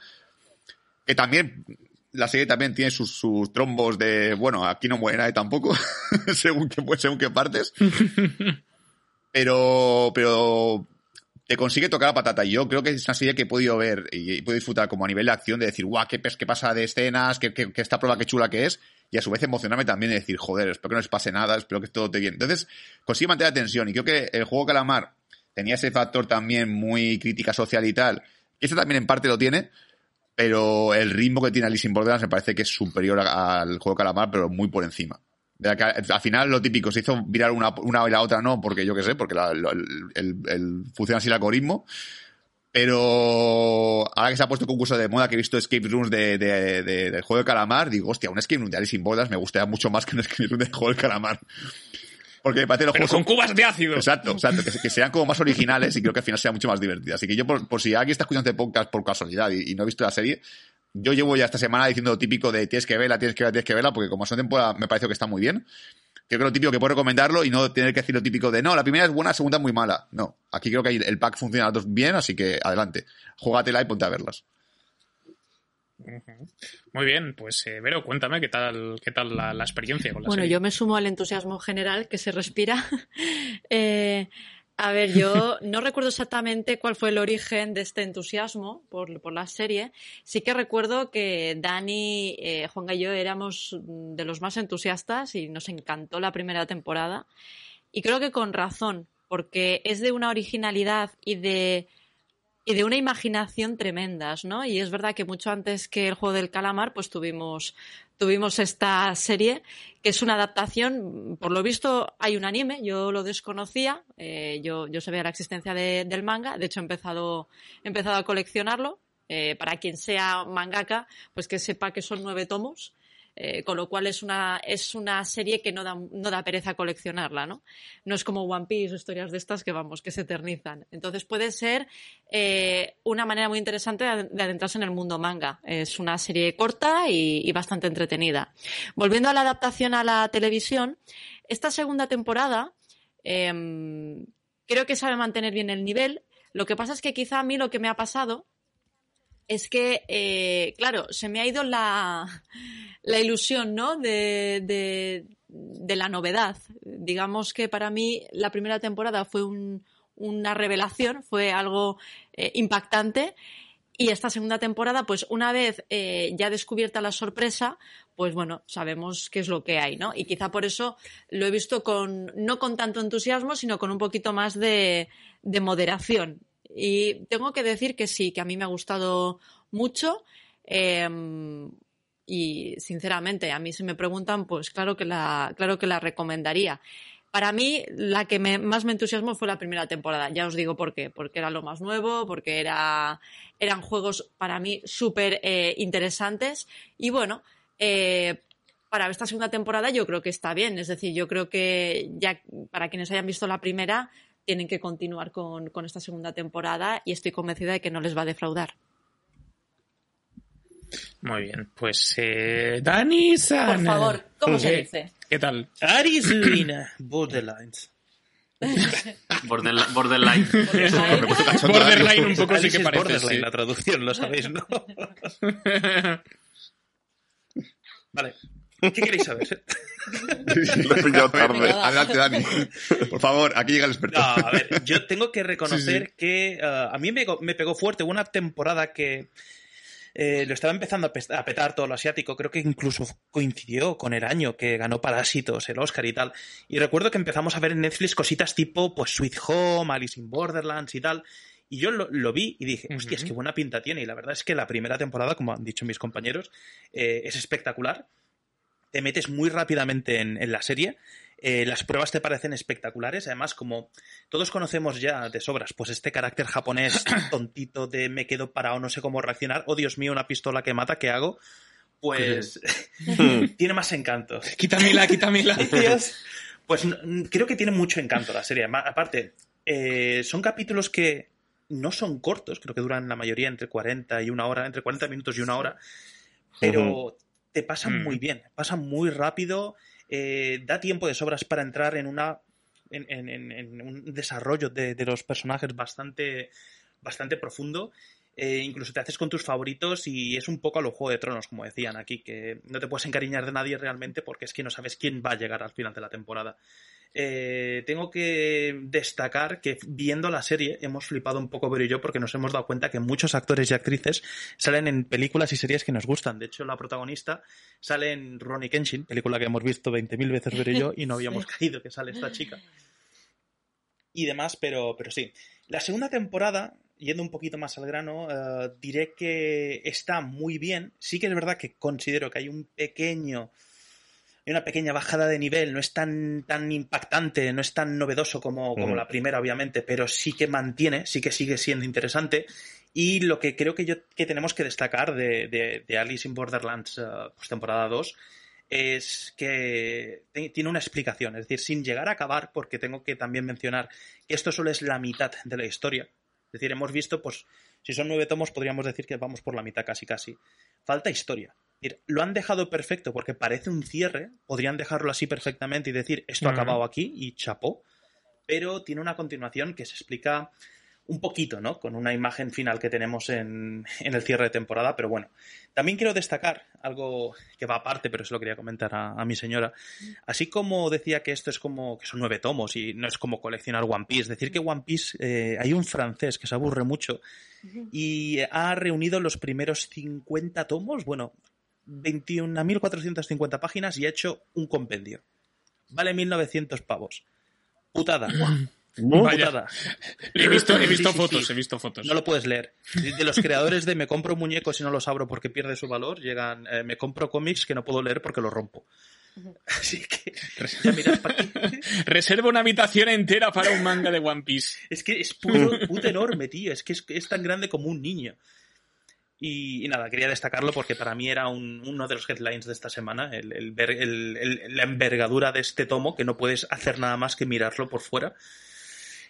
Que también, la serie también tiene sus, sus trombos de, bueno, aquí no muere nadie tampoco, según qué, según qué partes. Pero, pero te consigue tocar la patata. Y yo creo que es una serie que he podido ver y he podido disfrutar como a nivel de acción, de decir, guau, qué, qué pasa de escenas, qué, esta prueba, qué chula que es. Y a su vez emocionarme también de decir, joder, espero que no les pase nada, espero que todo esté bien. Entonces, consigue mantener la tensión. Y creo que el juego Calamar tenía ese factor también muy crítica social y tal. Y este también en parte lo tiene. Pero el ritmo que tiene Alice in Borderlands me parece que es superior al juego Calamar, pero muy por encima. De que al final lo típico, se hizo virar una, una y la otra no, porque yo qué sé, porque la- el, el- el- funciona así el algoritmo. Pero ahora que se ha puesto concurso de moda, que he visto escape rooms de, de- de- del juego de calamar, digo, hostia, un escape room de Alice in Borderlands me gustaría mucho más que un escape room del juego de calamar. Porque me parece que los Pero juegos con son- cubas de ácido. Exacto, exacto, que, que sean como más originales y creo que al final sea mucho más divertida. Así que yo, por, por si alguien está escuchando este podcast por casualidad y, y no ha visto la serie, yo llevo ya esta semana diciendo lo típico de tienes que verla, tienes que verla, tienes que verla, porque como son temporada me parece que está muy bien. Creo que lo típico que puedo recomendarlo y no tener que decir lo típico de no, la primera es buena, la segunda es muy mala. No, aquí creo que el pack funciona las dos bien, así que adelante. Júgatela y ponte a verlas. Muy bien, pues eh, Vero, cuéntame qué tal, qué tal la, la experiencia con la Bueno, serie. yo me sumo al entusiasmo general que se respira. Eh, a ver, yo no recuerdo exactamente cuál fue el origen de este entusiasmo por, por la serie. Sí que recuerdo que Dani, eh, Juan y yo éramos de los más entusiastas y nos encantó la primera temporada. Y creo que con razón, porque es de una originalidad y de y de una imaginación tremendas, ¿no? Y es verdad que mucho antes que el juego del calamar, pues tuvimos, tuvimos esta serie, que es una adaptación, por lo visto hay un anime, yo lo desconocía, eh, yo, yo sabía la existencia de- del manga, de hecho he empezado, he empezado a coleccionarlo, eh, para quien sea mangaka, pues que sepa que son nueve tomos, Eh, con lo cual es una, es una serie que no da, no da pereza coleccionarla, ¿no? No es como One Piece o historias de estas que vamos, que se eternizan. Entonces puede ser eh, una manera muy interesante de, de adentrarse en el mundo manga. Es una serie corta y, y bastante entretenida. Volviendo a la adaptación a la televisión, esta segunda temporada em, creo que sabe mantener bien el nivel. Lo que pasa es que quizá a mí lo que me ha pasado es que, eh, claro, se me ha ido la, la ilusión, ¿no? De, de, la novedad. Digamos que para mí la primera temporada fue un, una revelación, fue algo eh, impactante. Y esta segunda temporada, pues una vez eh, ya descubierta la sorpresa, pues bueno, sabemos qué es lo que hay, ¿no? Y quizá por eso lo he visto con, no con tanto entusiasmo, sino con un poquito más de, de moderación. Y tengo que decir que sí, que a mí me ha gustado mucho. Eh, y sinceramente, a mí si me preguntan, pues claro que la, claro que la recomendaría. Para mí, la que me, más me entusiasmó fue la primera temporada. Ya os digo por qué. Porque era lo más nuevo, porque era, eran juegos para mí súper eh, interesantes. Y bueno, eh, para esta segunda temporada yo creo que está bien. Es decir, yo creo que ya para quienes hayan visto la primera, tienen que continuar con, con esta segunda temporada y estoy convencida de que no les va a defraudar. Muy bien, pues eh, Dani Sana. Por favor, ¿cómo se dice? ¿Qué tal? Arizona Borderlines. Borderline. Borderline. Borderline un poco sí que parece. Borderline, sí. la traducción, lo sabéis, ¿no? vale. ¿Qué queréis saber? Lo he pillado tarde. Adelante, Dani. Por favor, aquí llega el experto. No, a ver, yo tengo que reconocer que uh, a mí me, me, pegó fuerte. Hubo una temporada que eh, lo estaba empezando a, a, petar todo lo asiático. Creo que incluso coincidió con el año que ganó Parásitos, el Oscar y tal. Y recuerdo que empezamos a ver en Netflix cositas tipo pues Sweet Home, Alice in Borderlands y tal. Y yo lo, lo vi y dije, hostia, es que buena pinta tiene. Y la verdad es que la primera temporada, como han dicho mis compañeros, eh, es espectacular te metes muy rápidamente en, en la serie. Eh, las pruebas te parecen espectaculares. Además, como todos conocemos ya de sobras, pues este carácter japonés tontito de me quedo parado, no sé cómo reaccionar. Oh, Dios mío, una pistola que mata, ¿qué hago? Pues tiene más encanto. Quítamela, quítamela. pues creo que tiene mucho encanto la serie. Aparte, eh, son capítulos que no son cortos, creo que duran la mayoría entre 40 y una hora, entre 40 minutos y una hora, pero uh -huh te pasan mm. muy bien, pasan muy rápido, eh, da tiempo de sobras para entrar en una en, en, en un desarrollo de, de, los personajes bastante, bastante profundo. Eh, incluso te haces con tus favoritos y es un poco a lo Juego de Tronos, como decían aquí, que no te puedes encariñar de nadie realmente porque es que no sabes quién va a llegar al final de la temporada. Eh, tengo que destacar que viendo la serie hemos flipado un poco Vero y yo porque nos hemos dado cuenta que muchos actores y actrices salen en películas y series que nos gustan. De hecho, la protagonista sale en Ronnie Kenshin, película que hemos visto 20.000 veces Vero y yo y no habíamos sí. caído que sale esta chica. Y demás, pero, pero sí. La segunda temporada, yendo un poquito más al grano, uh, diré que está muy bien. Sí que es verdad que considero que hay un pequeño hay una pequeña bajada de nivel, no es tan, tan impactante, no es tan novedoso como, como mm. la primera, obviamente, pero sí que mantiene, sí que sigue siendo interesante. Y lo que creo que, yo, que tenemos que destacar de, de, de Alice in Borderlands, uh, pues temporada 2, es que tiene una explicación, es decir, sin llegar a acabar, porque tengo que también mencionar que esto solo es la mitad de la historia. Es decir, hemos visto, pues, si son nueve tomos, podríamos decir que vamos por la mitad casi casi. Falta historia lo han dejado perfecto porque parece un cierre, podrían dejarlo así perfectamente y decir esto ha acabado aquí y chapó, pero tiene una continuación que se explica un poquito, ¿no? Con una imagen final que tenemos en, en, el cierre de temporada, pero bueno. También quiero destacar algo que va aparte, pero eso lo quería comentar a, a mi señora. Así como decía que esto es como que son nueve tomos y no es como coleccionar One Piece, decir que One Piece eh, hay un francés que se aburre mucho y ha reunido los primeros 50 tomos, bueno, 21.450 páginas y ha hecho un compendio. Vale 1.900 pavos. Putada. Putada. He visto, he visto Sí, sí, fotos, sí. he visto fotos. No lo puedes leer. De los creadores de me compro muñecos y no los abro porque pierde su valor, llegan eh, me compro cómics que no puedo leer porque los rompo. Así que ya miras para aquí. Reserva una habitación entera para un manga de One Piece. Es que es puto, puto enorme, tío. Es que es, es tan grande como un niño. Y, y nada, quería destacarlo porque para mí era un- uno de los headlines de esta semana, el- el ver- el- el- la envergadura de este tomo, que no puedes hacer nada más que mirarlo por fuera.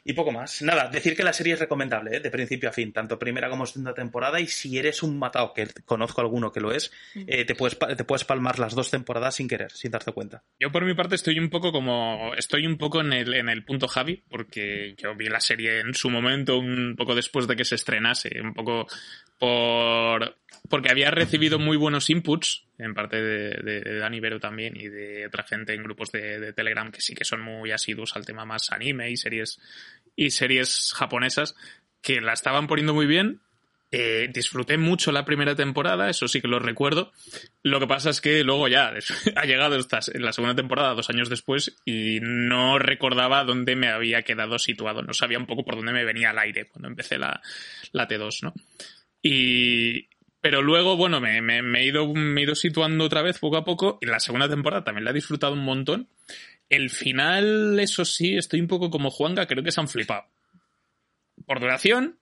Y poco más. Nada, decir que la serie es recomendable, ¿eh? de principio a fin, tanto primera como segunda temporada. Y si eres un matado, que conozco alguno que lo es, eh, te, puedes, te puedes palmar las dos temporadas sin querer, sin darte cuenta. Yo por mi parte estoy un poco como estoy un poco en el, en el punto Javi porque yo vi la serie en su momento un poco después de que se estrenase un poco por porque había recibido muy buenos inputs en parte de, de, de Dani Vero también y de otra gente en grupos de, Telegram que sí que son muy asiduos al tema más anime y series y series japonesas que la estaban poniendo muy bien eh, disfruté mucho la primera temporada, eso sí que lo recuerdo. Lo que pasa es que luego ya ha llegado esta, la segunda temporada dos años después y no recordaba dónde me había quedado situado. No sabía un poco por dónde me venía al aire cuando empecé la, la T2, ¿no? Y, pero luego, bueno, me, me, me, he ido, me he ido situando otra vez poco a poco. Y la segunda temporada también la he disfrutado un montón. El final, eso sí, estoy un poco como Juanga, creo que se han flipado. Por duración,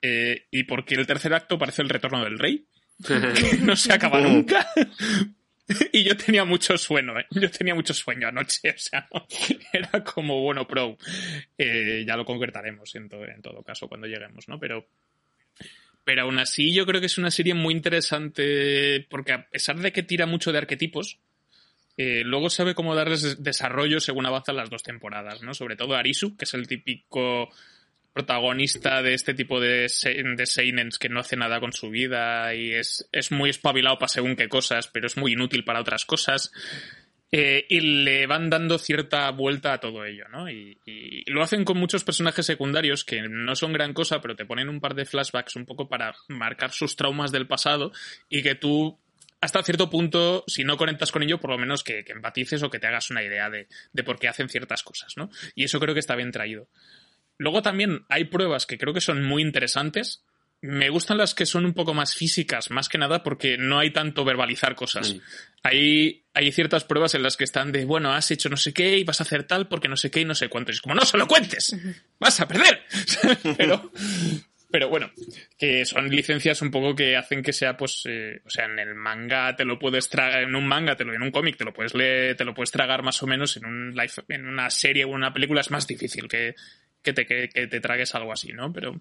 eh, y porque el tercer acto parece el retorno del rey. que no se acaba nunca. y yo tenía mucho sueño, ¿eh? yo tenía mucho sueño anoche, o sea, ¿no? era como, bueno, pro, eh, ya lo concretaremos en, en, todo caso cuando lleguemos, ¿no? Pero, pero aún así yo creo que es una serie muy interesante porque a pesar de que tira mucho de arquetipos, eh, luego sabe cómo darles desarrollo según avanzan las dos temporadas, ¿no? Sobre todo Arisu, que es el típico protagonista de este tipo de, de seinens que no hace nada con su vida y es, es muy espabilado para según qué cosas, pero es muy inútil para otras cosas. Eh, y le van dando cierta vuelta a todo ello, ¿no? Y, lo hacen con muchos personajes secundarios que no son gran cosa, pero te ponen un par de flashbacks un poco para marcar sus traumas del pasado y que tú hasta cierto punto, si no conectas con ello, por lo menos que, que empatices o que te hagas una idea de, de por qué hacen ciertas cosas, ¿no? Y eso creo que está bien traído. Luego también hay pruebas que creo que son muy interesantes. Me gustan las que son un poco más físicas, más que nada porque no hay tanto verbalizar cosas. Sí. Hay, hay ciertas pruebas en las que están de, bueno, has hecho no sé qué y vas a hacer tal porque no sé qué y no sé cuánto. Y es como, no se lo cuentes, vas a perder. pero, pero bueno, que son licencias un poco que hacen que sea, pues, eh, o sea, en el manga te lo puedes tragar, en un manga, te lo, en un cómic te lo puedes leer, te lo puedes tragar más o menos, en un live, en una serie o una película es más difícil que, que te, que, que te tragues algo así, ¿no? Pero,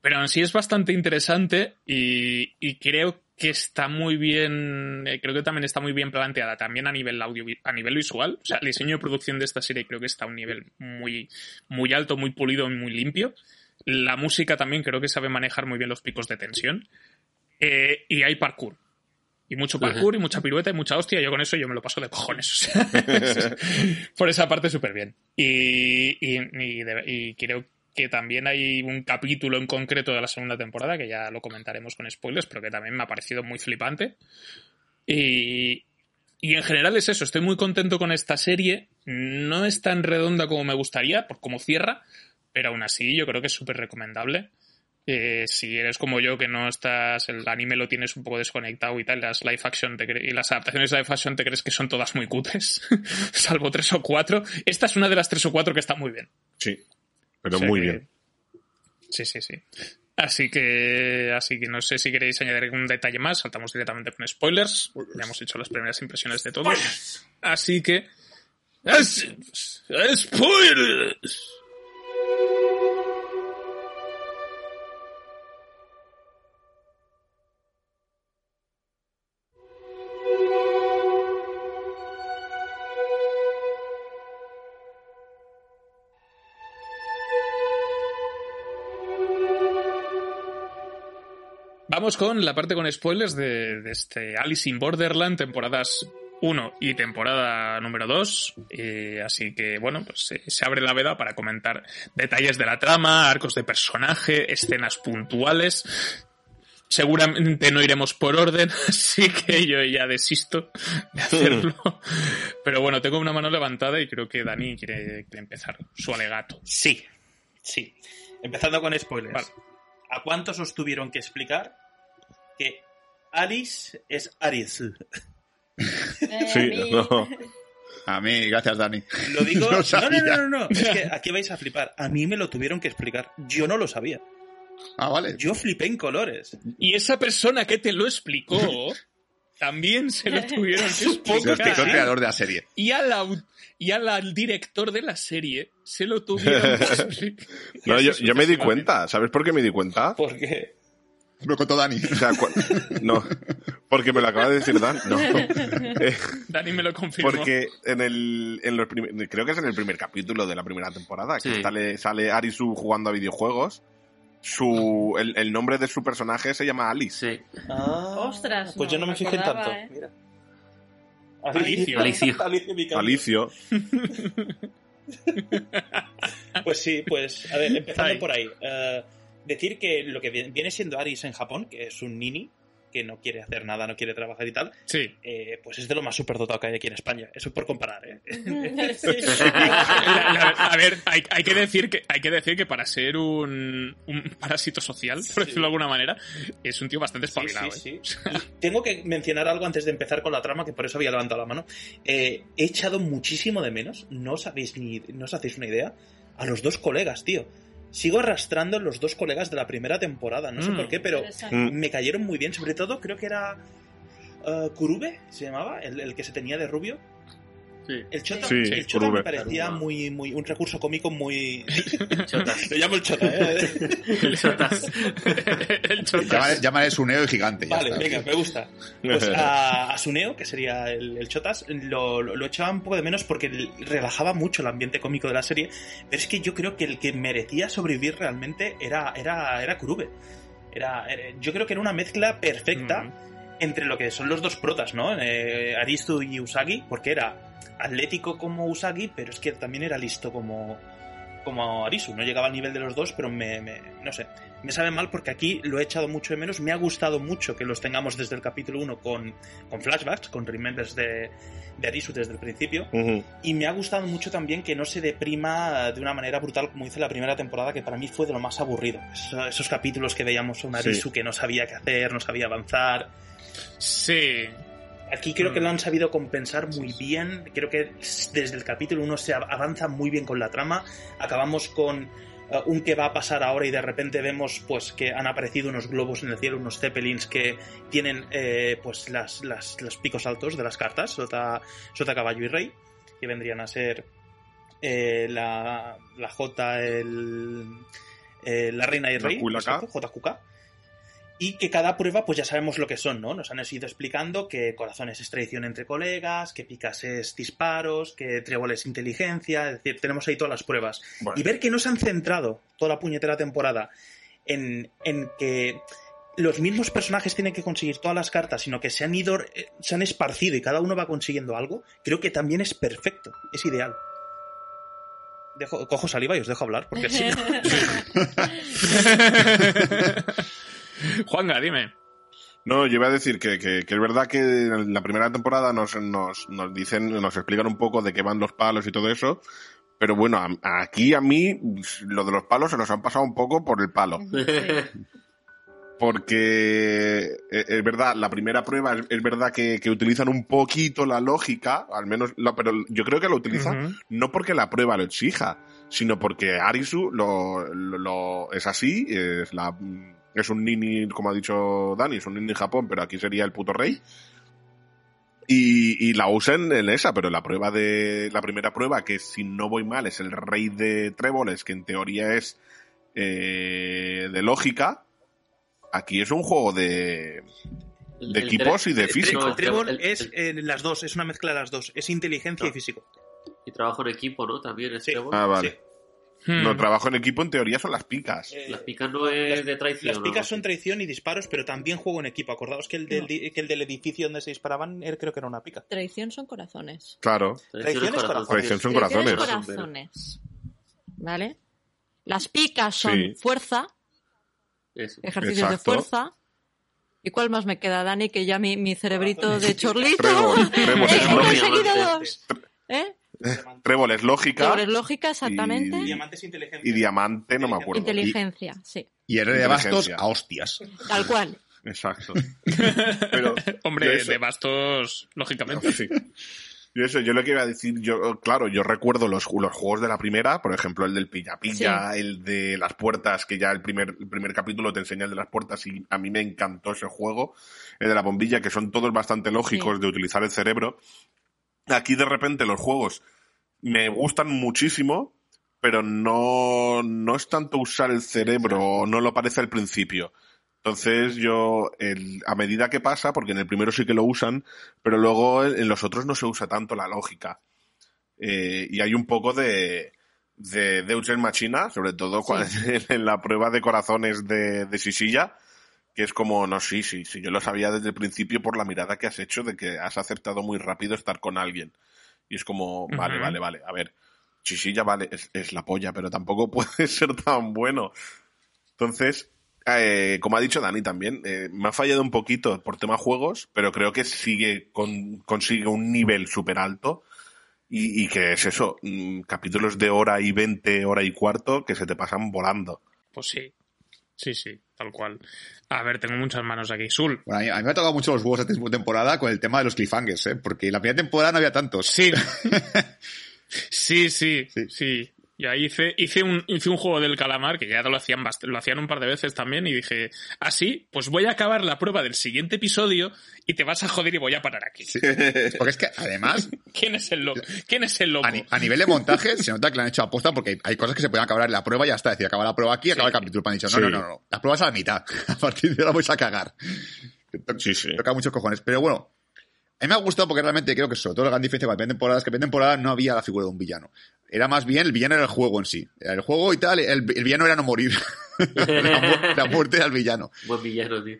pero en sí es bastante interesante y, y creo que está muy bien, eh, creo que también está muy bien planteada, también a nivel audio, a nivel visual. O sea, el diseño de producción de esta serie creo que está a un nivel muy, muy alto, muy pulido y muy limpio. La música también creo que sabe manejar muy bien los picos de tensión. Eh, y hay parkour. Y mucho parkour, uh -huh. y mucha pirueta, y mucha hostia. Yo con eso yo me lo paso de cojones. O sea, por esa parte súper bien. Y, y, y, de, y, creo que también hay un capítulo en concreto de la segunda temporada, que ya lo comentaremos con spoilers, pero que también me ha parecido muy flipante. Y, y en general es eso, estoy muy contento con esta serie. No es tan redonda como me gustaría, por cómo cierra, pero aún así yo creo que es súper recomendable. Eh, si eres como yo que no estás, el anime lo tienes un poco desconectado y tal, las live action te y las adaptaciones de live action te crees que son todas muy cutres, salvo tres o cuatro. Esta es una de las tres o cuatro que está muy bien. Sí, pero o sea muy que... bien. Sí, sí, sí. Así que, así que no sé si queréis añadir algún detalle más. Saltamos directamente con spoilers. Ya hemos hecho las primeras impresiones de. Spoilers. Así que. ¡Spoilers! Vamos con la parte con spoilers de, de este Alice in Borderland, temporadas 1 y temporada número 2. Eh, así que, bueno, pues eh, se abre la veda para comentar detalles de la trama, arcos de personaje, escenas puntuales. Seguramente no iremos por orden, así que yo ya desisto de hacerlo. Pero bueno, tengo una mano levantada y creo que Dani quiere, quiere empezar su alegato. Sí, sí. Empezando con spoilers. Vale. ¿A cuántos os tuvieron que explicar que Alice es Aris? Sí, no. A mí, gracias, Dani. Lo digo. No, no, no, no, no, Es que aquí vais a flipar. A mí me lo tuvieron que explicar. Yo no lo sabía. Ah, vale. Yo flipé en colores. Y esa persona que te lo explicó también se lo tuvieron que Se lo explicó el explicar. creador de la serie. Y al, au- y al, al director de la serie se lo tuvieron que explicar. No, yo, yo me di cuenta. ¿Sabes por qué me di cuenta? Porque. Me lo contó Dani. O sea, cu- no, porque me lo acaba de decir Dan. No. Eh, Dani me lo confirmó. porque en el, en los prim- creo que es en el primer capítulo de la primera temporada que sale, sale Arisu jugando a videojuegos. Su, el, el nombre de su personaje se llama Alice. Sí. Ostras, Pues no yo no me me fijé acordaba, tanto. ¿eh? Mira. Alicio. Alicio. Alicio. Pues sí, pues a ver, empezando por ahí. eh, decir que lo que vi- viene siendo Aris en Japón, que es un nini, que no quiere hacer nada, no quiere trabajar y tal, Sí. eh, pues es de lo más superdotado que hay aquí en España. Eso por comparar, ¿eh? Sí, sí. La- la- a ver, hay, hay que decir que hay que decir que para ser un, un parásito social, por Sí. decirlo de alguna manera, es un tío bastante espabilado. sí, ¿eh? tengo que mencionar algo antes de empezar con la trama, que por eso había levantado la mano. Eh, he echado muchísimo de menos, no sabéis ni, no os hacéis una idea, a los dos colegas, tío. Sigo arrastrando los dos colegas de la primera temporada, no sé Mm. por qué, pero. Mm, me cayeron muy bien, sobre todo creo que era eh, Kurube, se llamaba, el, el que se tenía de rubio. Sí. El chota, Sí, el chota me parecía muy, muy, un recurso cómico muy... Chotas. Lo llamo el chota, ¿eh? El Chotas. El chotas. Llámale, llámale Suneo y gigante. Vale, está. venga, me gusta. Pues a, a Suneo, que sería el, el Chotas, lo, lo, lo echaba un poco de menos porque relajaba mucho el ambiente cómico de la serie. Pero es que yo creo que el que merecía sobrevivir realmente era, era, era Kurube. Era, era- yo creo que era una mezcla perfecta Mm. Entre lo que son los dos protas, ¿no? Eh, Aristu y Usagi, porque era atlético como Usagi, pero es que también era listo como, como Arisu. No llegaba al nivel de los dos, pero me, me- no sé, me sabe mal porque aquí lo he echado mucho de menos. Me ha gustado mucho que los tengamos desde el capítulo 1 con, con flashbacks, con remembers de, de Arisu desde el principio. Y me ha gustado mucho también que no se deprima de una manera brutal como hice la primera temporada, que para mí fue de lo más aburrido. Eso- esos capítulos que veíamos a un Arisu Sí. que no sabía qué hacer, no sabía avanzar. Sí. Aquí creo que Mm. lo han sabido compensar muy bien. Creo que desde el capítulo 1 se av- avanza muy bien con la trama. Acabamos con eh, un que va a pasar ahora y de repente vemos pues que han aparecido unos globos en el cielo, unos zeppelins que tienen eh, pues las, las- los picos altos de las cartas, Sota, Sota Caballo y Rey, que vendrían a ser eh, la, la J, el, eh, la Reina y La Rey, JQK y que cada prueba pues ya sabemos lo que son, ¿no? Nos han ido explicando que corazones es traición entre colegas, que picas es disparos, que trébol es inteligencia, es decir, tenemos ahí todas las pruebas. Bueno. Y ver que no se han centrado toda la puñetera temporada en, en que los mismos personajes tienen que conseguir todas las cartas, sino que se han ido, eh, se han esparcido y cada uno va consiguiendo algo, creo que también es perfecto, es ideal. Dejo, cojo saliva y os dejo hablar, porque si no... Juanga, dime. No, yo iba a decir que, que- que es verdad que en la primera temporada nos, nos, nos dicen, nos explican un poco de qué van los palos y todo eso. Pero bueno, a- aquí a mí lo de los palos se los han pasado un poco por el palo. Porque eh, es verdad, la primera prueba es, es verdad que, que utilizan un poquito la lógica, al menos, pero yo creo que lo utilizan no porque la prueba lo exija, sino porque Arisu lo, lo- lo- es así, es, la, es un nini, como ha dicho Dani, es un nini en Japón, pero aquí sería el puto rey. Y, y la usan en esa, pero la prueba de. La primera prueba, que si no voy mal, es el rey de tréboles, que en teoría es eh, de lógica. Aquí es un juego de. De el equipos y de físico. no, El trébol el- es el- eh, las dos, es una mezcla de las dos, es inteligencia y físico. Y trabajo en equipo, ¿no? También es Sí. Ah, vale. Sí. Hmm. No, trabajo en equipo en teoría son las picas. Eh, Las picas no es de traición. Las ¿no? picas son traición y disparos, pero también juego en equipo. Acordaos que el del, No. que el del edificio donde se disparaban era- creo que era una pica. Traición son corazones. Claro. Traición es Traición es corazón. Traición son Traición es corazones. corazones. ¿Vale? Las picas son Sí. fuerza, Eso. ejercicios Exacto. de fuerza. ¿Y cuál más me queda, Dani? Que ya mi, mi cerebrito de chorlito. Trébol, trébol ¡Eh, lógica. ¿Eh? Trébol es lógica. Trébol es lógica, exactamente. Y- Diamantes inteligencia. Y diamante, no me acuerdo. Inteligencia, sí. Y el rey de bastos a hostias. Tal cual. Exacto. Pero, Hombre, eso- de bastos, lógicamente. Sí. Yo eso, yo lo que iba a decir, yo, claro, yo recuerdo los, los juegos de la primera, por ejemplo, el del pilla pilla, el de las puertas, que ya el primer, el primer capítulo te enseña el de las puertas y a mí me encantó ese juego, el de la bombilla, que son todos bastante lógicos Sí. de utilizar el cerebro. Aquí de repente los juegos me gustan muchísimo, pero no, no es tanto usar el cerebro, no lo parece al principio. Entonces yo, el- a medida que pasa, porque en el primero sí que lo usan, pero luego en los otros no se usa tanto la lógica. Eh, y hay un poco de, de Deus Ex Machina, sobre todo cuando- en la prueba de corazones de, de Sisilla, que es como, no, sí, sí, sí, yo lo sabía desde el principio por la mirada que has hecho de que has acertado muy rápido estar con alguien. Y es como, vale, vale, vale, a ver, Sisilla vale, es, es la polla, pero tampoco puede ser tan bueno. Entonces, eh, como ha dicho Dani también, eh, me ha fallado un poquito por tema juegos, pero creo que sigue con, consigue un nivel súper alto y, y que es eso, mm, capítulos de hora y veinte, hora y cuarto que se te pasan volando. Pues sí. Sí, sí, tal cual. A ver, tengo muchas manos aquí. Sul. Bueno, a mí, a mí me ha tocado mucho los huevos esta temporada con el tema de los cliffhangers, ¿eh? Porque en la primera temporada no había tantos. Sí. sí, sí, Sí. sí. Y ahí hice, hice, un, hice un juego del calamar que ya lo hacían, lo hacían un par de veces también y dije, así, pues voy a acabar la prueba del siguiente episodio y te vas a joder y voy a parar aquí. Sí. Porque es que, además, ¿Quién es el loco? ¿Quién es el loco? a, ni- a nivel de montaje, se nota que lo han hecho aposta porque hay cosas que se pueden acabar en la prueba y ya está. Es decir, acaba la prueba aquí, acaba el capítulo. Han dicho, no, Sí. no, no, no. La prueba es a la mitad. A partir de ahora vais a cagar. Sí, sí. Toca muchos cojones. Pero bueno, a mí me ha gustado porque realmente creo que sobre todo la gran diferencia con la primera temporada es que la primera temporada no había la figura de un villano. Era más bien, el villano era el juego en sí. El juego y tal, el, el villano era no morir. la, mu- la muerte era el villano. Buen villano, tío.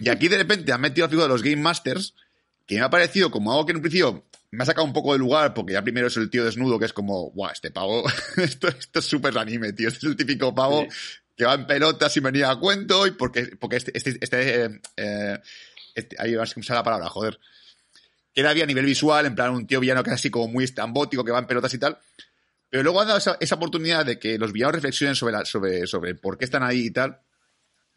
Y aquí de repente han metido la figura de los Game Masters, que me ha parecido como algo que en un principio me ha sacado un poco de lugar, porque ya primero es el tío desnudo, que es como, guau, este pavo, esto, esto es súper anime, tío. Este es el típico pavo que va en pelotas y venía a cuento, y porque, porque este, este, este, eh, eh, este- ahí vas a usar la palabra, joder. Que era bien a nivel visual, en plan un tío villano así como muy estambótico, que va en pelotas y tal. Pero luego han dado esa, oportunidad de que los villanos reflexionen sobre, la, sobre, sobre por qué están ahí y tal.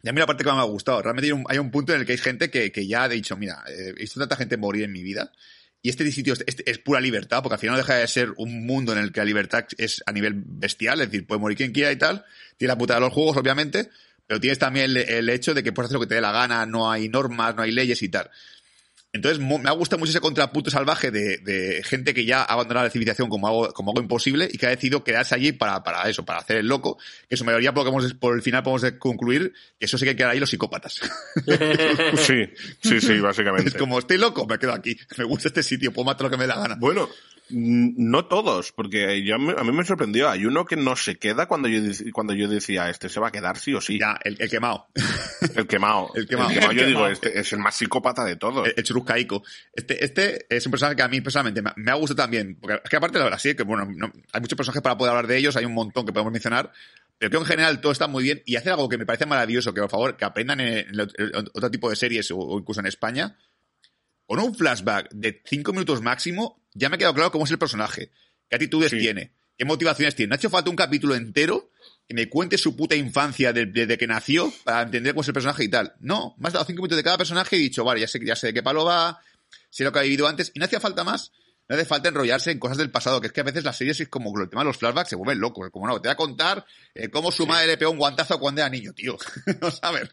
Y a mí la parte que más me ha gustado, realmente hay un, punto en el que hay gente que, que ya ha dicho, mira, eh, he visto tanta gente morir en mi vida y este sitio es pura libertad, porque al final no deja de ser un mundo en el que la libertad es a nivel bestial, es decir, puede morir quien quiera y tal. Tiene la puta de los juegos, obviamente, pero tienes también el, el hecho de que puedes hacer lo que te dé la gana, no hay normas, no hay leyes y tal. Entonces, me ha gustado mucho ese contrapunto salvaje de, de gente que ya ha abandonado la civilización como algo, como algo imposible y que ha decidido quedarse allí para, para eso, para hacer el loco. Que su mayoría, hemos- por el final, podemos concluir que eso sí que quedan ahí los psicópatas. Sí, sí, sí, básicamente. es como, estoy loco, me quedo aquí. Me gusta este sitio, puedo matar lo que me dé la gana. Bueno, no todos, porque yo, a mí me sorprendió. Hay uno que no se queda cuando yo, cuando yo decía, este se va a quedar sí o sí. Ya, el, el quemado. El quemado. El quemado. yo El digo, quemado. este es el más psicópata de todos. el, Este, este es un personaje que a mí personalmente me, me ha gustado también. Porque es que aparte, la verdad, sí, que bueno, no- hay muchos personajes para poder hablar de ellos, hay un montón que podemos mencionar. Pero creo que en general todo está muy bien y hace algo que me parece maravilloso, que por favor, que aprendan en, en el- en otro tipo de series o, o incluso en España. Con un flashback de cinco minutos máximo, ya me ha quedado claro cómo es el personaje, qué actitudes Sí. tiene, qué motivaciones tiene. No ha hecho falta un capítulo entero que me cuente su puta infancia de- desde que nació para entender cómo es el personaje y tal. No, me has dado cinco minutos de cada personaje y he dicho, vale, ya sé, ya sé de qué palo va, sé lo que ha vivido antes, y no hacía falta más. No hace falta enrollarse en cosas del pasado, que es que a veces las series es como el tema de los flashbacks se vuelven locos. Como no, te voy a contar eh, cómo su madre le pegó un guantazo cuando era niño, tío. Vamos a ver.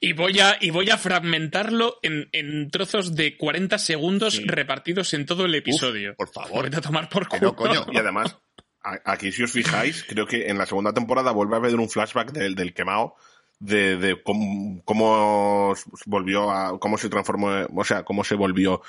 Y voy a, y voy a fragmentarlo en, en trozos de 40 segundos Sí. repartidos en todo el episodio. por favor. Vete a tomar por culo. no, coño. Y además, aquí si os fijáis, creo que en la segunda temporada vuelve a haber un flashback del, del quemado de, de cómo, cómo volvió a, cómo se transformó, o sea, cómo se volvió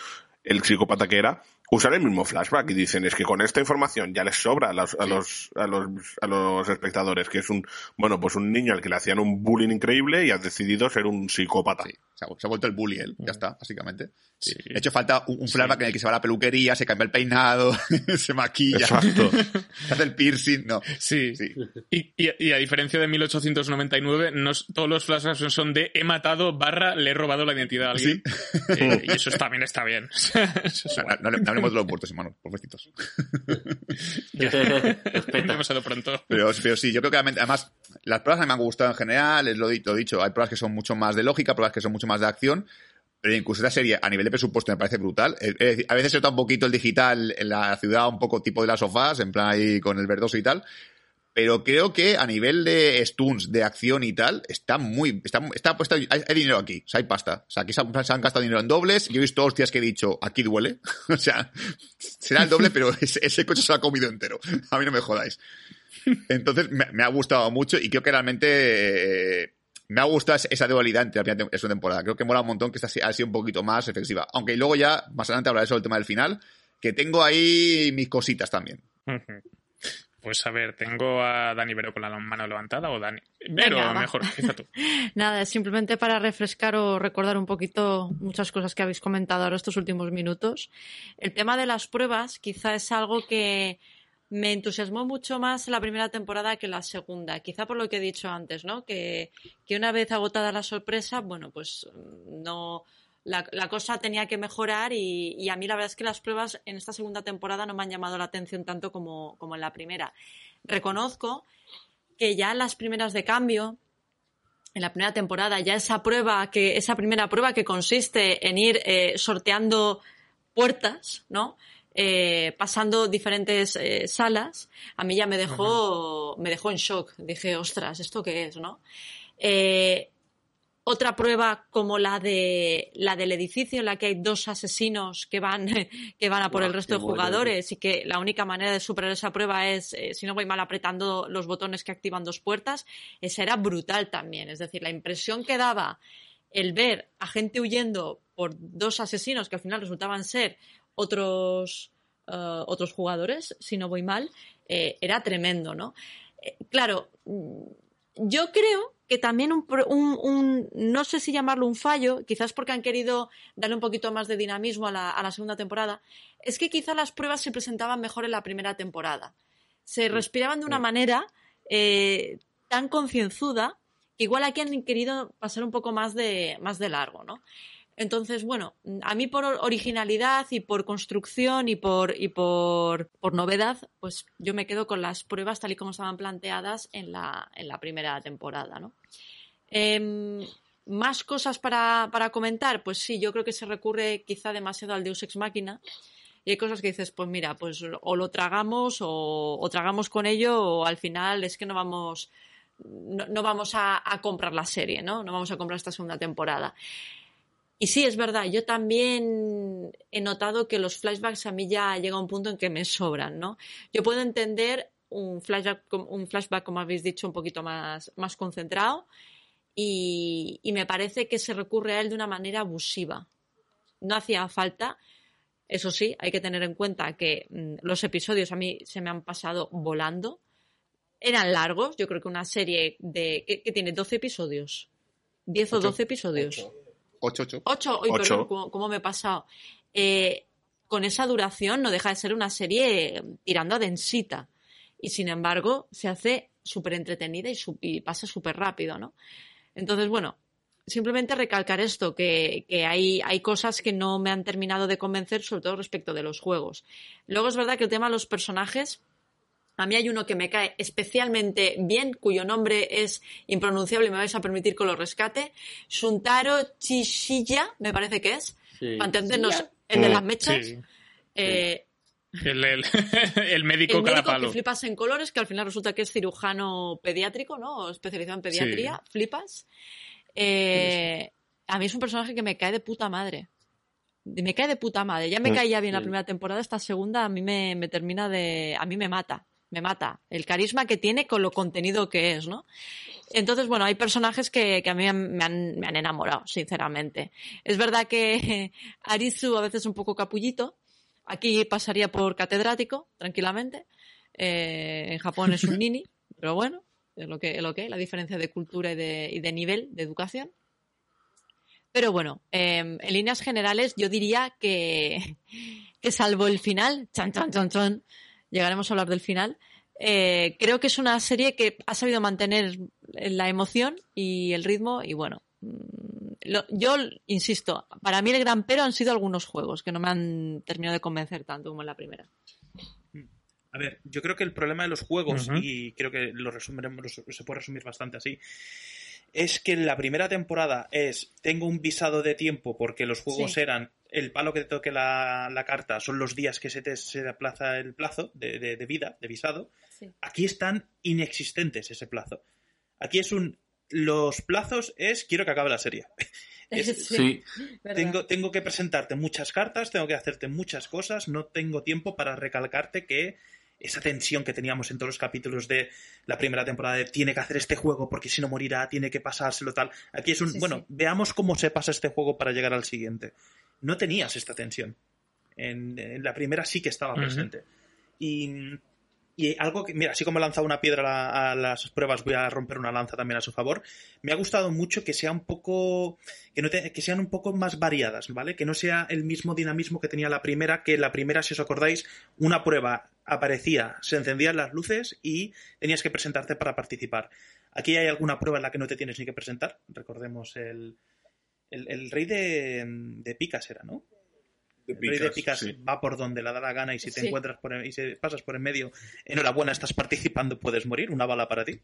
el psicópata que era, usar el mismo flashback y dicen es que con esta información ya les sobra a los, a los, a los, a los espectadores, que es un, bueno, pues un niño al que le hacían un bullying increíble y has decidido ser un psicópata. Sí, se ha, se ha vuelto el bully él, ya está, básicamente. Sí. De hecho, falta un, un flashback en el que se va a la peluquería, se cambia el peinado, se maquilla, Exacto. se hace el piercing, no. Sí. Sí. Y, y- y a diferencia de 1899, no todos los flashbacks son de he matado barra le he robado la identidad a alguien. Eh, y eso también está bien. Eso es no- no hablemos de los muertos, hermano. Ya. Respeta. Pronto. Pero, pero sí, yo creo que además las pruebas a mí me han gustado en general, es lo, lo dicho, hay pruebas que son mucho más de lógica, pruebas que son mucho más de acción, Pero incluso esta serie, a nivel de presupuesto, me parece brutal. Es decir, a veces se nota un poquito el digital en la ciudad, un poco tipo de las sofás, en plan ahí con el verdoso y tal. Pero creo que a nivel de stunts, de acción y tal, está muy. Está, está puesta. Hay, hay dinero aquí, o sea, hay pasta. O sea, aquí se han, se han gastado dinero en dobles. Yo he visto hostias que he dicho, aquí duele. o sea, será el doble, pero ese, ese coche se lo ha comido entero. A mí no me jodáis. Entonces, me, me ha gustado mucho y creo que realmente. eh, me ha gustado esa- dualidad entre la primera y segunda temporada. Creo que mola un montón que esta ha sido un poquito más efectiva. Aunque luego ya, más adelante hablaré sobre el tema del final, que tengo ahí mis cositas también. Pues a ver, tengo a Dani Vero con la mano levantada o Dani. Vero, Venga, mejor, empieza tú. Nada, simplemente para refrescar o recordar un poquito muchas cosas que habéis comentado ahora estos últimos minutos. El tema de las pruebas quizá es algo que me entusiasmó mucho más la primera temporada que la segunda. Quizá por lo que he dicho antes, ¿no? Que, que una vez agotada la sorpresa, bueno, pues no. La, la cosa tenía que mejorar y, y a mí la verdad es que las pruebas en esta segunda temporada no me han llamado la atención tanto como, como en la primera. Reconozco que ya las primeras de cambio, en la primera temporada, ya esa prueba, que, esa primera prueba que consiste en ir eh, sorteando puertas, ¿no? Eh, pasando diferentes eh, salas, a mí ya me dejó, me dejó en shock. Dije, ostras, ¿esto qué es, no? Eh, otra prueba como la de la del edificio en la que hay dos asesinos que van que van a por el resto de jugadores y que la única manera de superar esa prueba es eh, si no voy mal apretando los botones que activan dos puertas. Esa era brutal también. Es decir la impresión que daba el ver a gente huyendo por dos asesinos que al final resultaban ser otros eh, otros jugadores si no voy mal eh, era tremendo no Eh, claro mm, yo creo que también un, pro- un- un- no sé si llamarlo un fallo, quizás porque han querido darle un poquito más de dinamismo a la, a la segunda temporada, es que quizá las pruebas se presentaban mejor en la primera temporada. Se respiraban de una manera eh, tan concienzuda que igual aquí han querido pasar un poco más de, más de largo, ¿no? Entonces, bueno, a mí por originalidad y por construcción y por, y por, por novedad, pues yo me quedo con las pruebas tal y como estaban planteadas en la, en la primera temporada, ¿no? Em, ¿Más cosas para, para comentar? Pues sí, yo creo que se recurre quizá demasiado al Deus Ex Máquina. Y hay cosas que dices, pues mira, pues o lo tragamos o, tragamos con ello o al final es que no vamos, no vamos a, a comprar la serie, ¿no? No vamos a comprar esta segunda temporada. Y sí, es verdad, yo también he notado que los flashbacks a mí ya llega un punto en que me sobran, ¿no? Yo puedo entender un flashback, un flashback como habéis dicho, un poquito más, más concentrado y, y me parece que se recurre a él de una manera abusiva. No hacía falta, eso sí, hay que tener en cuenta que mm, los episodios a mí se me han pasado volando. Eran largos, yo creo que una serie de... que, que tiene 12 episodios. 10 o Ocho. 12 episodios. Ocho, ocho. Ocho, uy, Ocho. perdón, ¿cómo, cómo me he pasado? Eh, con esa duración no deja de ser una serie eh, tirando a densita. Y sin embargo, se hace súper entretenida y, su- y pasa súper rápido, ¿no? Entonces, bueno, simplemente recalcar esto, que, que hay, hay cosas que no me han terminado de convencer, sobre todo respecto de los juegos. Luego es verdad que el tema de los personajes, a mí hay uno que me cae especialmente bien, cuyo nombre es impronunciable y me vais a permitir que lo rescate. Shuntaro Chishiya, me parece que es. Sí. Para entendernos, el de las mechas. Sí. Eh, El, el, el médico el cada médico palo. que flipas en colores, que al final resulta que es cirujano pediátrico, ¿no? O especializado en pediatría, flipas. Eh, a mí es un personaje que me cae de puta madre. Me cae de puta madre. Ya me Mm, caía bien la sí. primera temporada, esta segunda a mí me, me termina de... A mí me mata, me mata. El carisma que tiene con lo contenido que es, ¿no? Entonces, bueno, hay personajes que, que a mí me han, me han enamorado, sinceramente. Es verdad que Arisu a veces es un poco capullito. Aquí pasaría por catedrático, tranquilamente. Eh, en Japón es un nini, pero bueno, es lo que es lo que es, la diferencia de cultura y de, y de nivel de educación. Pero bueno, eh, en líneas generales yo diría que, que salvo el final, chan, chan, chan, chan, llegaremos a hablar del final, eh, creo que es una serie que ha sabido mantener la emoción y el ritmo y bueno, mm, lo- yo insisto, para mí el gran pero han sido algunos juegos que no me han terminado de convencer tanto como en la primera. A ver, yo creo que el problema de los juegos, y creo que lo resumiremos, lo- se puede resumir bastante así, es que en la primera temporada es tengo un visado de tiempo porque los juegos Sí. eran el palo que te toque la, la carta son los días que se te se aplaza el plazo de, de- de vida, de visado. Sí. Aquí están inexistentes ese plazo. Aquí es un los plazos es quiero que acabe la serie. Es- Sí. tengo, tengo que presentarte muchas cartas, tengo que hacerte muchas cosas, no tengo tiempo para recalcarte que esa tensión que teníamos en todos los capítulos de la primera temporada de tiene que hacer este juego porque si no morirá, tiene que pasárselo tal. Aquí es un, Sí, bueno, sí. veamos cómo se pasa este juego para llegar al siguiente. No tenías esta tensión. En, en la primera sí que estaba presente. Y, y algo que, mira, así como he lanzado una piedra a, la- a las pruebas, voy a romper una lanza también a su favor. Me ha gustado mucho que sea un poco, que, no que sean un poco más variadas, ¿vale? Que no sea el mismo dinamismo que tenía la primera, que la primera, si os acordáis, una prueba aparecía, se encendían las luces y tenías que presentarte para participar. Aquí hay alguna prueba en la que no te tienes ni que presentar. Recordemos el, el, el rey de, de Picas era, ¿no? De El rey de picas, Picas sí. va por donde le da la gana y si te Sí. encuentras por, y si pasas por en medio, enhorabuena, estás participando, puedes morir, una bala para ti.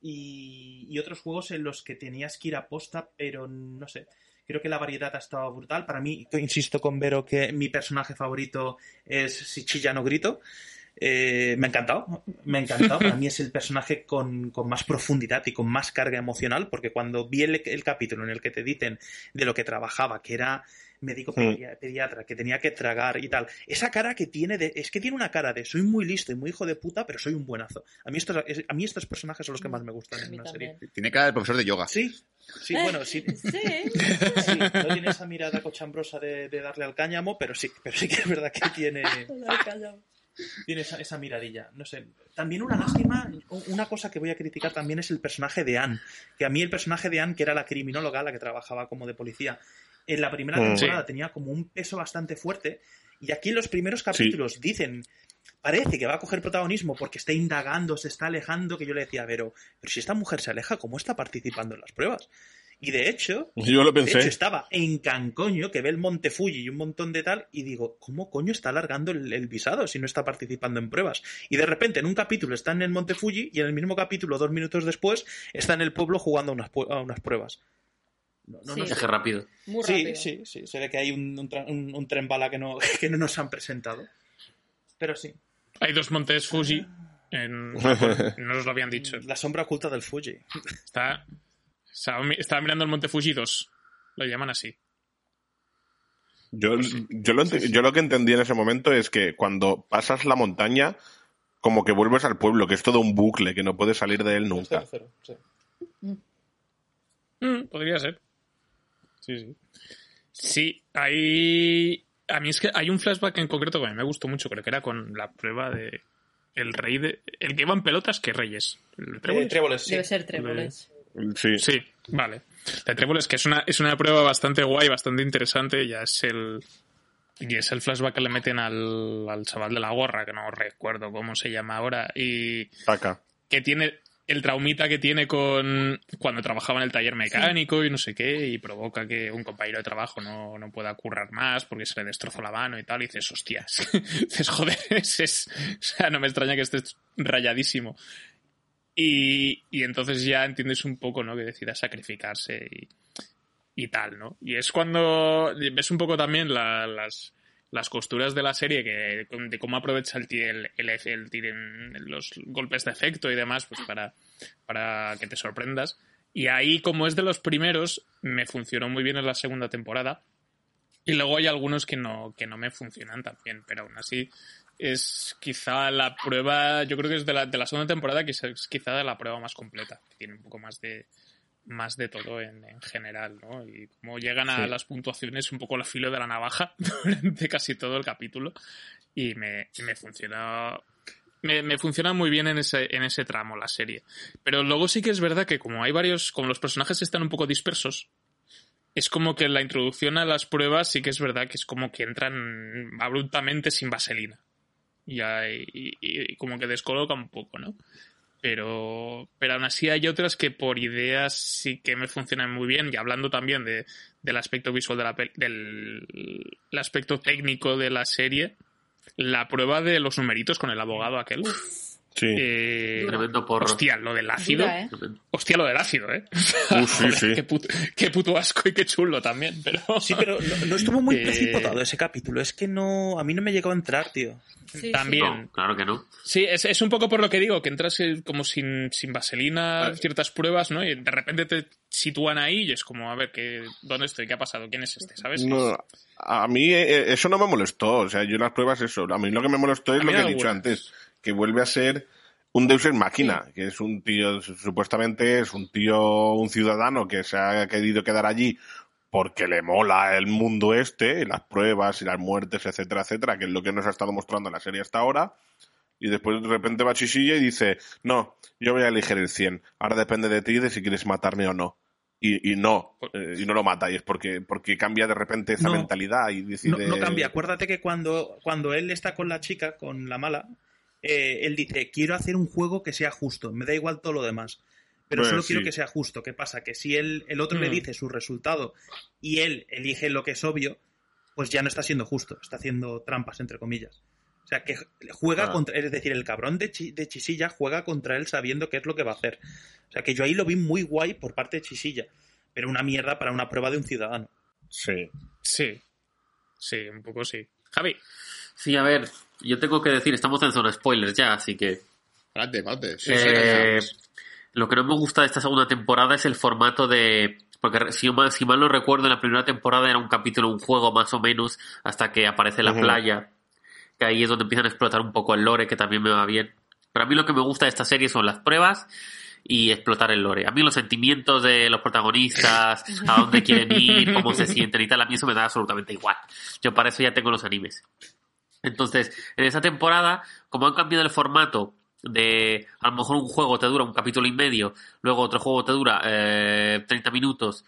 Y, y otros juegos en los que tenías que ir a posta, pero no sé. Creo que la variedad ha estado brutal. Para mí, insisto con Vero que mi personaje favorito es Si chilla no grito. Eh, me ha encantado, me ha encantado. Para mí es el personaje con, con más profundidad y con más carga emocional, porque cuando vi el, el capítulo en el que te dicen de lo que trabajaba, que era médico pedi- pediatra, que tenía que tragar y tal, esa cara que tiene de, es que tiene una cara de soy muy listo y muy hijo de puta, pero soy un buenazo. A mí estos, es- a mí estos personajes son los que más me gustan en una también. serie. Tiene cara de profesor de yoga. Sí, sí, bueno, sí. Sí. Sí, no tiene esa mirada cochambrosa de, de darle al cáñamo, pero sí, pero sí que es verdad que tiene, tiene esa, esa miradilla. No sé. También una lástima, una cosa que voy a criticar también es el personaje de Anne. Que a mí el personaje de Anne, que era la criminóloga, la que trabajaba como de policía, en la primera Mm. temporada tenía como un peso bastante fuerte. Y aquí en los primeros capítulos dicen, parece que va a coger protagonismo porque está indagando, se está alejando, que yo le decía, pero, pero si esta mujer se aleja, ¿cómo está participando en las pruebas? Y de hecho, Yo lo de hecho, estaba en Cancoño, que ve el Monte Fuji y un montón de tal, y digo, ¿cómo coño está alargando el, el visado si no está participando en pruebas? Y de repente, en un capítulo está en el Monte Fuji y en el mismo capítulo, dos minutos después, está en el pueblo jugando a unas, a unas pruebas. No, no, Sí. no sé. Viaje rápido. Muy Sí, rápido. sí, sí. Se ve que hay un, un, tra- un- un tren bala que no, que no nos han presentado. Pero sí. Hay dos montes Fuji. En. No nos lo habían dicho. La sombra oculta del Fuji. Está, estaba, mi- estaba mirando el monte Fuji 2. Lo llaman así. Yo, yo, lo, yo lo que entendí en ese momento es que cuando pasas la montaña, como que vuelves al pueblo, que es todo un bucle, que no puedes salir de él nunca. Mm, podría ser. Sí, sí. Sí, hay. A mí es que hay un flashback en concreto que a mí me gustó mucho, creo que era con la prueba de. El rey de. El que iba en pelotas, ¿qué reyes? ¿El Tréboles? Eh, tréboles, sí. Debe ser tréboles. Sí. Sí, vale. La Tréboles, que es una, es una prueba bastante guay, bastante interesante, ya es el. Y es el flashback que le meten al, al chaval de la gorra, que no recuerdo cómo se llama ahora, y Saca. que tiene el traumita que tiene con cuando trabajaba en el taller mecánico y no sé qué, y provoca que un compañero de trabajo no, no pueda currar más porque se le destrozó la mano y tal, y dices, hostias, dices, joder, es, es- o sea, no me extraña que estés rayadísimo. Y, y entonces ya entiendes un poco, ¿no? Que decida sacrificarse y, y tal, ¿no? Y es cuando ves un poco también la- las, las costuras de la serie, que de cómo aprovecha el, el, el, el los golpes de efecto y demás, pues para, para que te sorprendas. Y ahí, como es de los primeros, me funcionó muy bien en la segunda temporada. Y luego hay algunos que no, que no me funcionan tan bien, pero aún así es quizá la prueba, yo creo que es de la, de la segunda temporada, que es quizá la prueba más completa, que tiene un poco más de, más de todo en, en general, ¿no? Y como llegan a Sí. las puntuaciones un poco al filo de la navaja durante casi todo el capítulo y me, me funciona me, me funciona muy bien en ese, en ese tramo la serie. Pero luego sí que es verdad que como hay varios, como los personajes están un poco dispersos, es como que la introducción a las pruebas sí que es verdad que es como que entran abruptamente sin vaselina. Y, y- como que descoloca un poco, ¿no? Pero, pero aún así hay otras que por ideas sí que me funcionan muy bien. Y hablando también de, del aspecto visual de la del el aspecto técnico de la serie, la prueba de los numeritos con el abogado aquel. Sí. Eh, Tremendo porro. Hostia, lo del ácido. Dura, ¿eh? Hostia, lo del ácido, ¿eh? Uh, sí, sí. qué, puto, qué puto asco y qué chulo también, pero... Sí, pero no, no estuvo muy Eh, precipitado ese capítulo. Es que no. A mí no me llegó a entrar, tío. Sí, También. No, claro que no. Sí, es, es un poco por lo que digo, que entras eh, como sin, sin vaselina, ciertas pruebas, ¿no? Y de repente te sitúan ahí y es como, a ver, ¿qué, ¿dónde estoy? ¿Qué ha pasado? ¿Quién es este? ¿Sabes? No, a mí eh, eso no me molestó. O sea, yo las pruebas eso. A mí lo que me molestó es lo que he dicho antes. Que vuelve a ser un Deus Ex Máquina. Que es un tío, supuestamente es un tío, un ciudadano que se ha querido quedar allí porque le mola el mundo este, y las pruebas y las muertes, etcétera, etcétera, que es lo que nos ha estado mostrando en la serie hasta ahora. Y después de repente va Chisilla y dice, no, yo voy a elegir el 100. Ahora depende de ti de si quieres matarme o no. Y, y no, eh, y no lo mata. Y es porque, porque cambia de repente esa No. mentalidad y No, decide... no cambia. Acuérdate que cuando, cuando él está con la chica, con la mala, eh, él dice, quiero hacer un juego que sea justo, me da igual todo lo demás. Pero Pues solo sí. quiero que sea justo. ¿Qué pasa? Que si él, el otro le Mm. dice su resultado y él elige lo que es obvio, pues ya no está siendo justo, está haciendo trampas, entre comillas. O sea, que juega Ah. contra, es decir, el cabrón de, Chi- de Chisilla juega contra él sabiendo qué es lo que va a hacer. O sea, que yo ahí lo vi muy guay por parte de Chisilla, pero una mierda para una prueba de un ciudadano. Sí. Sí. Sí, un poco sí. Javi. Sí, a ver, yo tengo que decir, estamos en zona spoilers ya, así que Adelante, adelante. Sí, Eh, sí, lo que no me gusta de esta segunda temporada es el formato de... Porque si mal, si mal no recuerdo, en la primera temporada era un capítulo, un juego más o menos, hasta que aparece la Ujú. playa, que ahí es donde empiezan a explotar un poco el lore, que también me va bien. Pero a mí lo que me gusta de esta serie son las pruebas y explotar el lore. A mí los sentimientos de los protagonistas, a dónde quieren ir, cómo se sienten y tal, a mí eso me da absolutamente igual. Yo para eso ya tengo los animes. Entonces, en esa temporada, como han cambiado el formato de a lo mejor un juego te dura un capítulo y medio, luego otro juego te dura eh, 30 minutos,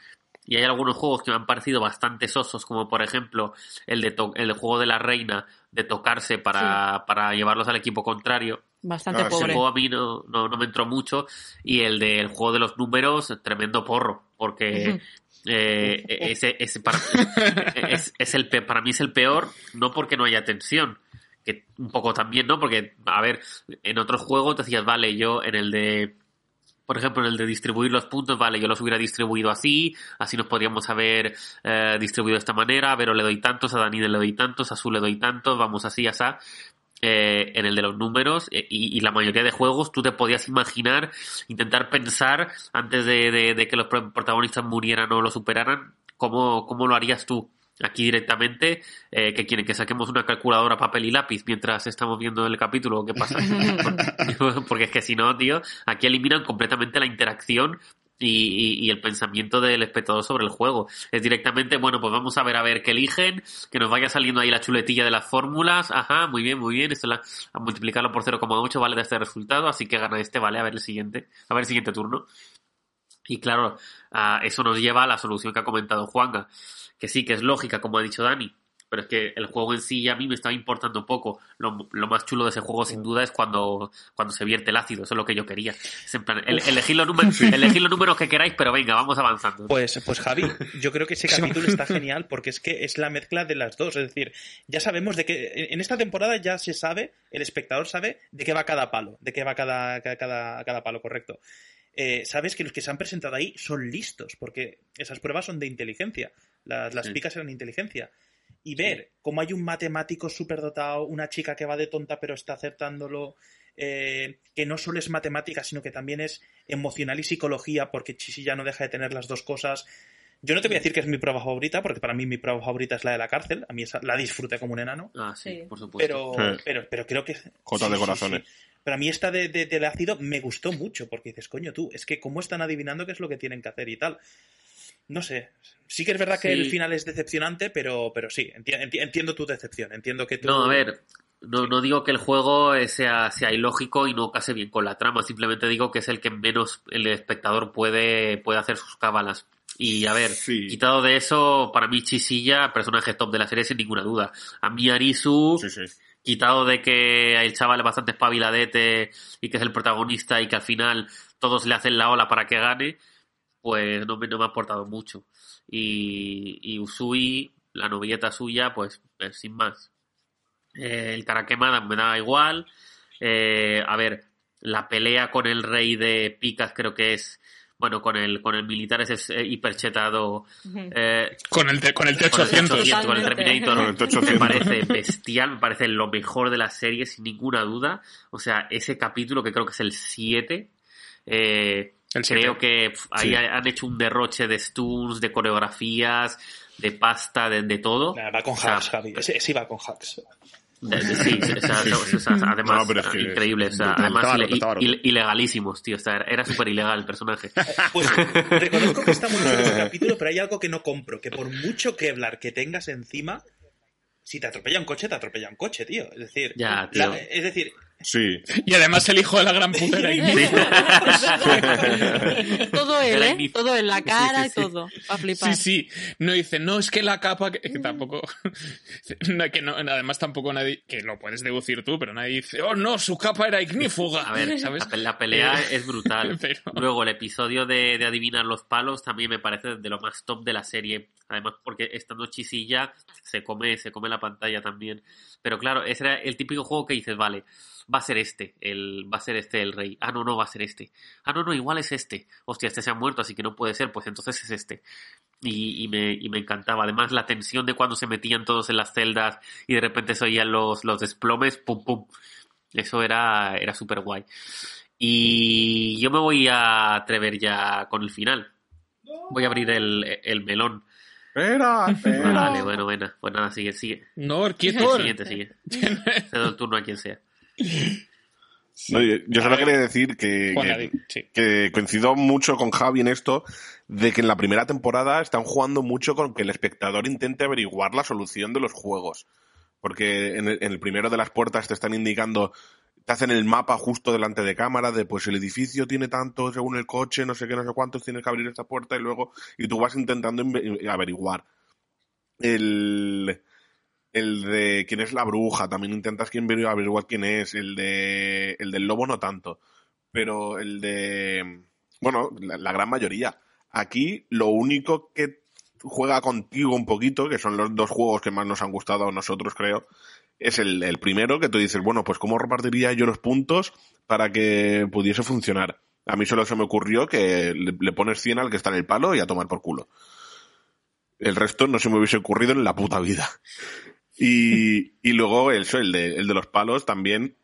y hay algunos juegos que me han parecido bastante sosos, como por ejemplo el de to- el juego de la reina, de tocarse para, para llevarlos al equipo contrario. Bastante Ah, sí. Ese pobre. juego a mí no, no, no me entró mucho. Y el del juego de los números, tremendo porro. Porque. Eh, ese, ese para, es, es el para mí es el peor, no porque no haya tensión. Que un poco también, ¿no? Porque, a ver, en otros juegos decías, vale, yo en el de. Por ejemplo, en el de distribuir los puntos, vale, yo los hubiera distribuido así, así nos podríamos haber eh, distribuido de esta manera, a Vero le doy tantos, a Dani le doy tantos, a Azul le doy tantos, vamos así, así eh, en el de los números eh, y, y la mayoría de juegos tú te podías imaginar, intentar pensar antes de, de- de que los pro- protagonistas murieran o lo superaran, cómo, cómo lo harías tú. Aquí directamente, eh, que quieren que saquemos una calculadora, papel y lápiz mientras estamos viendo el capítulo, ¿qué pasa? Porque es que si no, tío, aquí eliminan completamente la interacción y, y- el pensamiento del espectador sobre el juego. Es directamente, bueno, pues vamos a ver a ver qué eligen, que nos vaya saliendo ahí la chuletilla de las fórmulas. Ajá, muy bien, muy bien. Esto la, multiplicarlo por 0,8 vale de este resultado, así que gana este, vale, a ver el siguiente, a ver el siguiente turno. Y claro, ah, eso nos lleva a la solución que ha comentado Juanga, que sí, que es lógica, como ha dicho Dani, pero es que el juego en sí a mí me estaba importando poco. Lo, lo más chulo de ese juego, sin duda, es cuando, cuando se vierte el ácido. Eso es lo que yo quería. Es en plan, el- elegid, los números, elegid los números que queráis, pero venga, vamos avanzando. Pues, pues Javi, yo creo que ese capítulo está genial porque es que es la mezcla de las dos. Es decir, ya sabemos de que en esta temporada ya se sabe, el espectador sabe de qué va cada palo, de qué va cada, cada, cada- cada palo, correcto. Eh, sabes que los que se han presentado ahí son listos, porque esas pruebas son de inteligencia. Las, las Sí. picas eran inteligencia. Y ver cómo hay un matemático superdotado, una chica que va de tonta pero está acertándolo, eh, que no solo es matemática, sino que también es emocional y psicología, porque Chisilla no deja de tener las dos cosas. Yo no te voy a decir que es mi prueba favorita, porque para mí mi prueba favorita es la de la cárcel. A mí esa, la disfruté como un enano. Ah, sí, Sí. por supuesto. Pero, Sí. pero, pero creo que. Jota sí, de corazones. sí. Pero a mí esta de, de- del ácido me gustó mucho, porque dices, coño, tú, es que cómo están adivinando qué es lo que tienen que hacer y tal. No sé. Sí que es verdad que el final es decepcionante, pero, pero sí, enti- enti- entiendo tu decepción. Entiendo que tú. No, a ver, no, no digo que el juego sea, sea ilógico y no case bien con la trama, simplemente digo que es el que menos el espectador puede, puede hacer sus cábalas. Y a ver, Sí. quitado de eso, para mí Chisilla, personaje top de la serie sin ninguna duda. A mí Arisu, Sí, sí. quitado de que el chaval es bastante espabiladete y que es el protagonista y que al final todos le hacen la ola para que gane, pues no me, no me ha aportado mucho. Y, y Usui, la novieta suya, pues eh, sin más. Eh, el Karakema me da igual. Eh, a ver, La pelea con el rey de Picas creo que es, bueno, con el, con el militar ese es, eh, hiperchetado. eh, Con el, te- con el con el T-800. T-800, con el. Terminator, Con el T-800. me parece bestial, me parece lo mejor de la serie, sin ninguna duda. O sea, ese capítulo que creo que es el 7, eh, El creo que ahí Sí. han hecho un derroche de stuns, de coreografías, de pasta, de, de todo. Nah, va con O sea, hacks, Javi. Ese, ese va con hacks. de- de- sí, sí, o sea, o sea, además, No, pero es que increíble, o sea, brutal. además ilegalísimos, tío, o sea, era súper ilegal el personaje. Pues reconozco que está muy chulo ese capítulo, pero hay algo que no compro, que por mucho Kevlar que tengas encima, si te atropella un coche, te atropella un coche, tío. Es decir, Ya, la- tío. es decir, Sí. Y además el hijo de la gran puta era Ignis. todo él, ¿eh? Todo en la cara sí, y sí. todo. A flipar. Sí, sí. No dice, no, es que la capa. Que, que tampoco. no, que no, además, tampoco nadie. Que lo puedes deducir tú, pero nadie dice, oh no, su capa era ignífuga. A ver, ¿sabes? la, pe- la pelea es brutal. pero- Luego, el episodio de, de adivinar los palos también me parece de lo más top de la serie. Además, porque estando chisilla, se come, se come la pantalla también. Pero claro, ese era el típico juego que dices, vale, va a ser este, el, va a ser este el rey. Ah, no, no, va a ser este. Ah, no, no, igual es este. Hostia, este se ha muerto, así que no puede ser, pues entonces es este. Y, y me, y me encantaba. Además, la tensión de cuando se metían todos en las celdas y de repente se oían los, los desplomes, pum, pum. Eso era, era súper guay. Y yo me voy a atrever ya con el final. Voy a abrir el, el melón. Espera, espera. Vale, bueno, bueno. Pues nada, sigue, sigue. No, El quieto. siguiente, sigue. Cedo el turno a quien sea. No, yo yo solo quería decir que, que- sí. que coincido mucho con Javi en esto, de que en la primera temporada están jugando mucho con que el espectador intente averiguar la solución de los juegos. Porque en el, en el primero de las puertas te están indicando, te hacen el mapa justo delante de cámara, de pues el edificio tiene tanto según el coche, no sé qué, no sé cuántos, tienes que abrir esta puerta y luego, y tú vas intentando averiguar. El, el de quién es la bruja, también intentas quién ver- averiguar quién es. El de el del lobo no tanto. Pero el de bueno, la, la gran mayoría. Aquí lo único que juega contigo un poquito, que son los dos juegos que más nos han gustado a nosotros, creo, es el, el primero que tú dices, bueno, pues cómo repartiría yo los puntos para que pudiese funcionar. A mí solo se me ocurrió que le, pones 100 al que está en el palo y a tomar por culo. El resto no se me hubiese ocurrido en la puta vida. Y, y luego eso, el de, el de los palos también,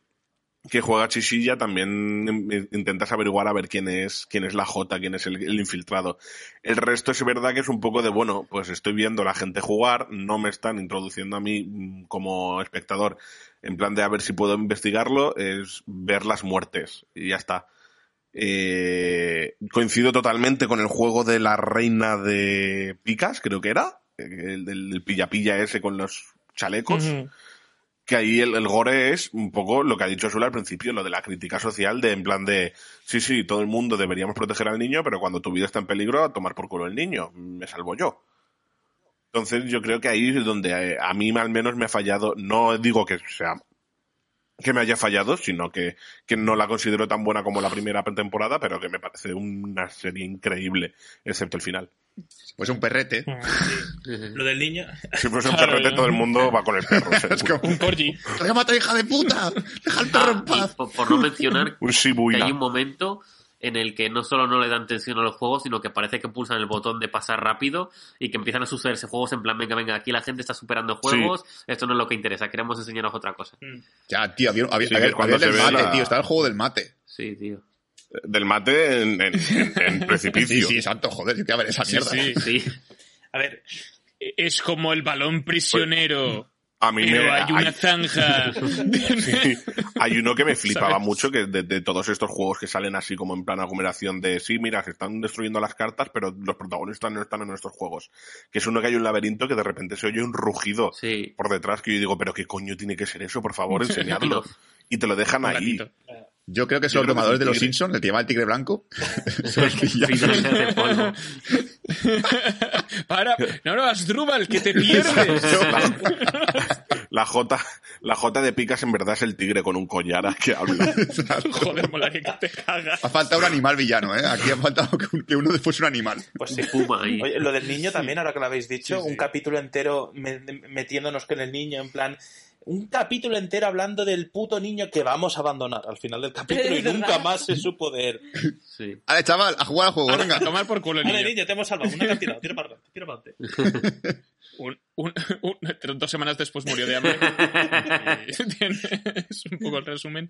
que juega Chisilla, también in- intentas averiguar a ver quién es, quién es la J, quién es el, infiltrado. El resto es verdad que es un poco de, bueno, pues estoy viendo a la gente jugar, no me están introduciendo a mí mm, como espectador en plan de a ver si puedo investigarlo, es ver las muertes y ya está. Eh, coincido totalmente con el juego de la reina de picas, creo que era, el del pilla-pilla ese con los chalecos. Que ahí el, gore es un poco lo que ha dicho Sula al principio, lo de la crítica social, de en plan de, sí, sí, todo el mundo deberíamos proteger al niño, pero cuando tu vida está en peligro, a tomar por culo el niño, me salvo yo. Entonces yo creo que ahí es donde eh, a mí al menos me ha fallado, no digo que sea que me haya fallado, sino que, que no la considero tan buena como la primera temporada, pero que me parece una serie increíble, excepto el final. Pues un perrete. lo del niño. Si fuese un Claro, perrete, todo el mundo va con el perro. Es como, Un corgi. ¡Te mata, hija de puta! ¡Deja al perro Ah, en y paz! por, por no mencionar Un que hay un momento en el que no solo no le dan tensión a los juegos, sino que parece que pulsan el botón de pasar rápido y que empiezan a sucederse juegos en plan, venga, venga, aquí la gente está superando juegos, esto no es lo que interesa, queremos enseñaros otra cosa. Ya, tío, había, había, Sí, había- había el mate, la- tío. Estaba el juego del mate. Sí, tío. Del mate en, en- en- en precipicio. Sí, sí, exacto, joder, si te va a ver esa mierda. sí. Sí. A ver, Es como el balón prisionero. A mí Pero me, hay una hay, zanja. sí, hay uno que me flipaba ¿Sabes? mucho, que de, de todos estos juegos que salen así como en plan aglomeración de, sí, mira, se están destruyendo las cartas, pero los protagonistas no están en nuestros juegos. Que es uno que hay un laberinto que de repente se oye un rugido Sí. por detrás que yo digo, pero qué coño tiene que ser eso, por favor, enseñadlo. y te lo dejan ahí. Yo creo que son los creo que tomadores es de los. Simpsons, el que lleva el tigre blanco. Son. Para, no, no, Asdrúbal, que te pierdes. La J, la J de picas en verdad es el tigre con un collar que habla. Joder, mola que te cagas. Ha faltado un animal villano, ¿eh? Aquí ha faltado que un- que uno fuese un animal. pues sí. Puma ahí. Oye, lo del niño también, ahora que lo habéis dicho, Sí, sí. un capítulo entero me- metiéndonos con el niño, en plan, un capítulo entero hablando del puto niño que vamos a abandonar al final del capítulo y nunca más se supo de él. Sí. Vale, chaval, a jugar al juego, Venga, venga. a tomar por culo el Vale, niño. niño, te hemos salvado. Una cantidad. Tira para adelante, tira para adelante. Un- un- un- dos semanas después murió de hambre. Es un poco el resumen.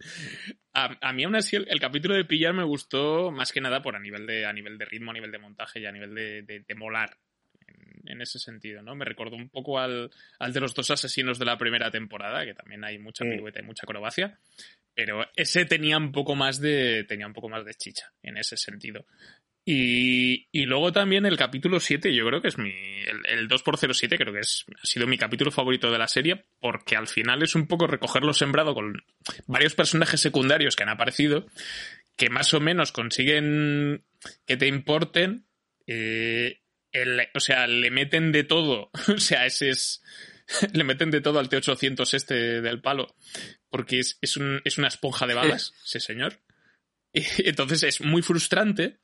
A, a mí aún así el, el capítulo de pillar me gustó más que nada por a nivel de, a nivel de ritmo, a nivel de montaje y a nivel de, de- de molar. En, ese sentido, ¿no? Me recordó un poco al, al de los dos asesinos de la primera temporada, que también hay mucha pirueta y mucha acrobacia. Pero ese tenía un poco más de. tenía un poco más de chicha en ese sentido. Y, y luego también el capítulo 7, yo creo que es mi. El, el 2x07, creo que es, ha sido mi capítulo favorito de la serie, porque al final es un poco recogerlo sembrado con varios personajes secundarios que han aparecido, que más o menos consiguen que te importen. eh, el- o sea, le meten de todo. O sea, ese es. Le meten de todo al T800 este del palo, porque es, es, un- es una esponja de balas, ese señor. Y entonces es muy frustrante.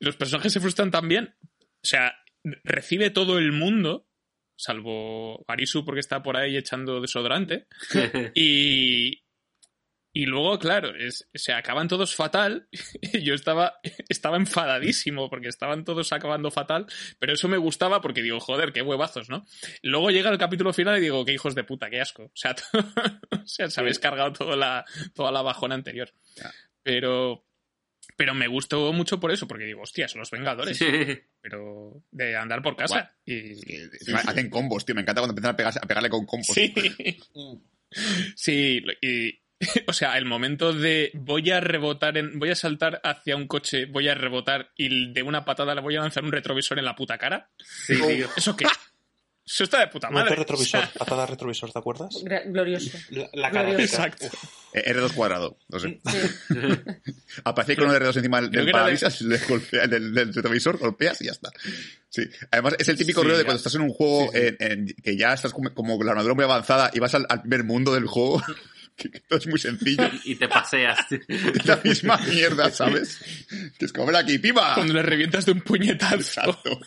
Los personajes se frustran también. O sea, recibe todo el mundo, salvo Arisu porque está por ahí echando desodorante. Y, y luego, claro, es, se acaban todos fatal. Yo estaba, estaba enfadadísimo porque estaban todos acabando fatal. Pero eso me gustaba porque digo, joder, qué huevazos, ¿no? Luego llega el capítulo final y digo, qué hijos de puta, qué asco. O sea, o sea se habéis cargado toda la, toda la bajona anterior. Pero, pero me gustó mucho por eso, porque digo, hostia, son los Vengadores. Pero de andar por casa. Y, Hacen combos, tío. Me encanta cuando empiezan a, pegarse- a pegarle con combos. Sí. Sí, y. O sea, el momento de voy a rebotar en. Voy a saltar hacia un coche, voy a rebotar y de una patada le voy a lanzar un retrovisor en la puta cara. Sí, tío. ¿Eso qué? Eso está de puta madre. te retrovisor, O sea, patada retrovisor, ¿te acuerdas? Glorioso. La, la Glorioso. cara. Exacto. Eh, R2 cuadrado. No sé. Sí. Aparece con uno de R2 encima del, de- parabrisas, le golpea, del, del retrovisor, golpeas y ya está. Sí. Además, es el típico Sí, rollo de cuando estás en un juego en- en- que ya estás como, como la armadura muy avanzada y vas al, al primer mundo del juego, que, que todo es muy sencillo. Y te paseas. Es la misma mierda, ¿sabes? Que es como, aquí, piba. Cuando le revientas de un puñetazo. Exacto.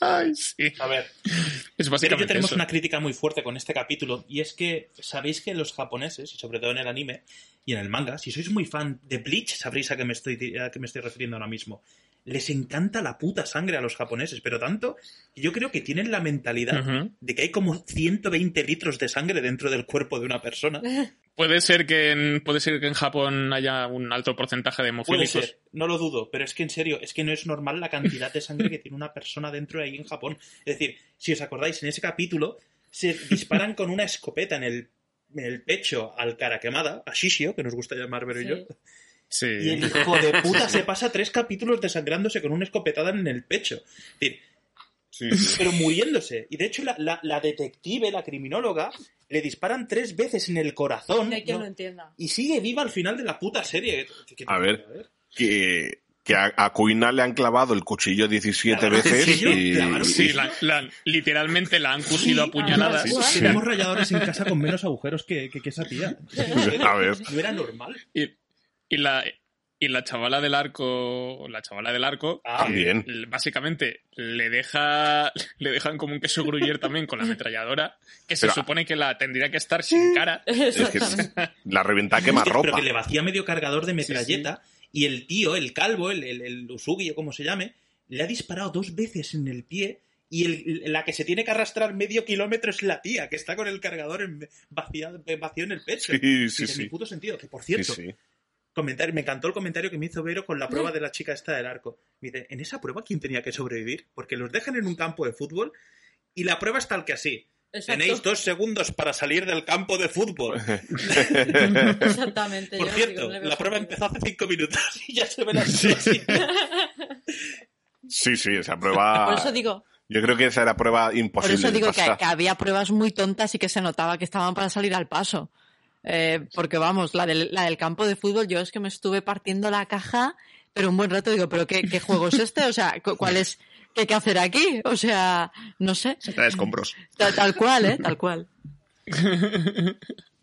Ay, Sí. A ver, Es Pero que básicamente tenemos eso. una crítica muy fuerte con este capítulo y es que sabéis que los japoneses, y sobre todo en el anime y en el manga, si sois muy fan de Bleach, sabréis a qué me estoy, a qué me estoy refiriendo ahora mismo. Les encanta la puta sangre a los japoneses, pero tanto que yo creo que tienen la mentalidad de que hay como 120 litros de sangre dentro del cuerpo de una persona. Puede ser que en, puede ser que en Japón haya un alto porcentaje de Puede hemofílicos. ser, no lo dudo, pero es que en serio, es que no es normal la cantidad de sangre que tiene una persona dentro de ahí en Japón. Es decir, si os acordáis, en ese capítulo se disparan con una escopeta en el, en el pecho al cara quemada, a Shishio, que nos gusta llamar Vero y yo, Sí. y el hijo de puta se pasa tres capítulos desangrándose con una escopetada en el pecho. Es decir, pero muriéndose. Y de hecho, la, la- la detective, la criminóloga, le disparan tres veces en el corazón. No hay quien ¿no? lo entienda. Y sigue viva al final de la puta serie. ¿Qué- qué- A ver. que, que a, a Kuina le han clavado el cuchillo 17 Claro, veces cuchillo, y, claro. Sí, la- la- literalmente la han cusido a puñaladas. Sí, sí. Tenemos rayadores en casa con menos agujeros que, que- que esa tía. A ver. No era normal. Y, y la, y la chavala del arco, la chavala del arco, Ah, bien. básicamente le deja, le dejan como un queso gruyere también con la ametralladora, que se Pero- supone que la tendría que estar sin cara. Es que Exactamente. la reventa quema Pero ropa. que le vacía medio cargador de metralleta y el tío, el calvo, el, el, el Usugi o como se llame, le ha disparado dos veces en el pie y el- la que se tiene que arrastrar medio kilómetro es la tía, que está con el cargador en, vaciado, vacío en el pecho. Sí, sí, tiene sí. puto sentido. Que por Sí, cierto, sí. Comentario, me encantó el comentario que me hizo Vero con la prueba de la chica esta del arco. Me dice, en esa prueba, ¿quién tenía que sobrevivir? Porque los dejan en un campo de fútbol y la prueba es tal que así. Exacto. Tenéis dos segundos para salir del campo de fútbol. Exactamente. Por cierto, digo, no la prueba empezó hace cinco minutos y ya se ve la Sí. Sí, sí, esa prueba. Por eso digo, Yo creo que esa era prueba por imposible. eso de digo que había pruebas muy tontas y que se notaba que estaban para salir al paso. Eh, porque vamos, la del, la del campo de fútbol, yo es que me estuve partiendo la caja, pero un buen rato digo, ¿pero qué, qué juego es este? O sea, cu- ¿cuál es? ¿Qué hay que hacer aquí? O sea, no sé. Se trae escombros. Tal, tal cual, ¿eh? Tal cual.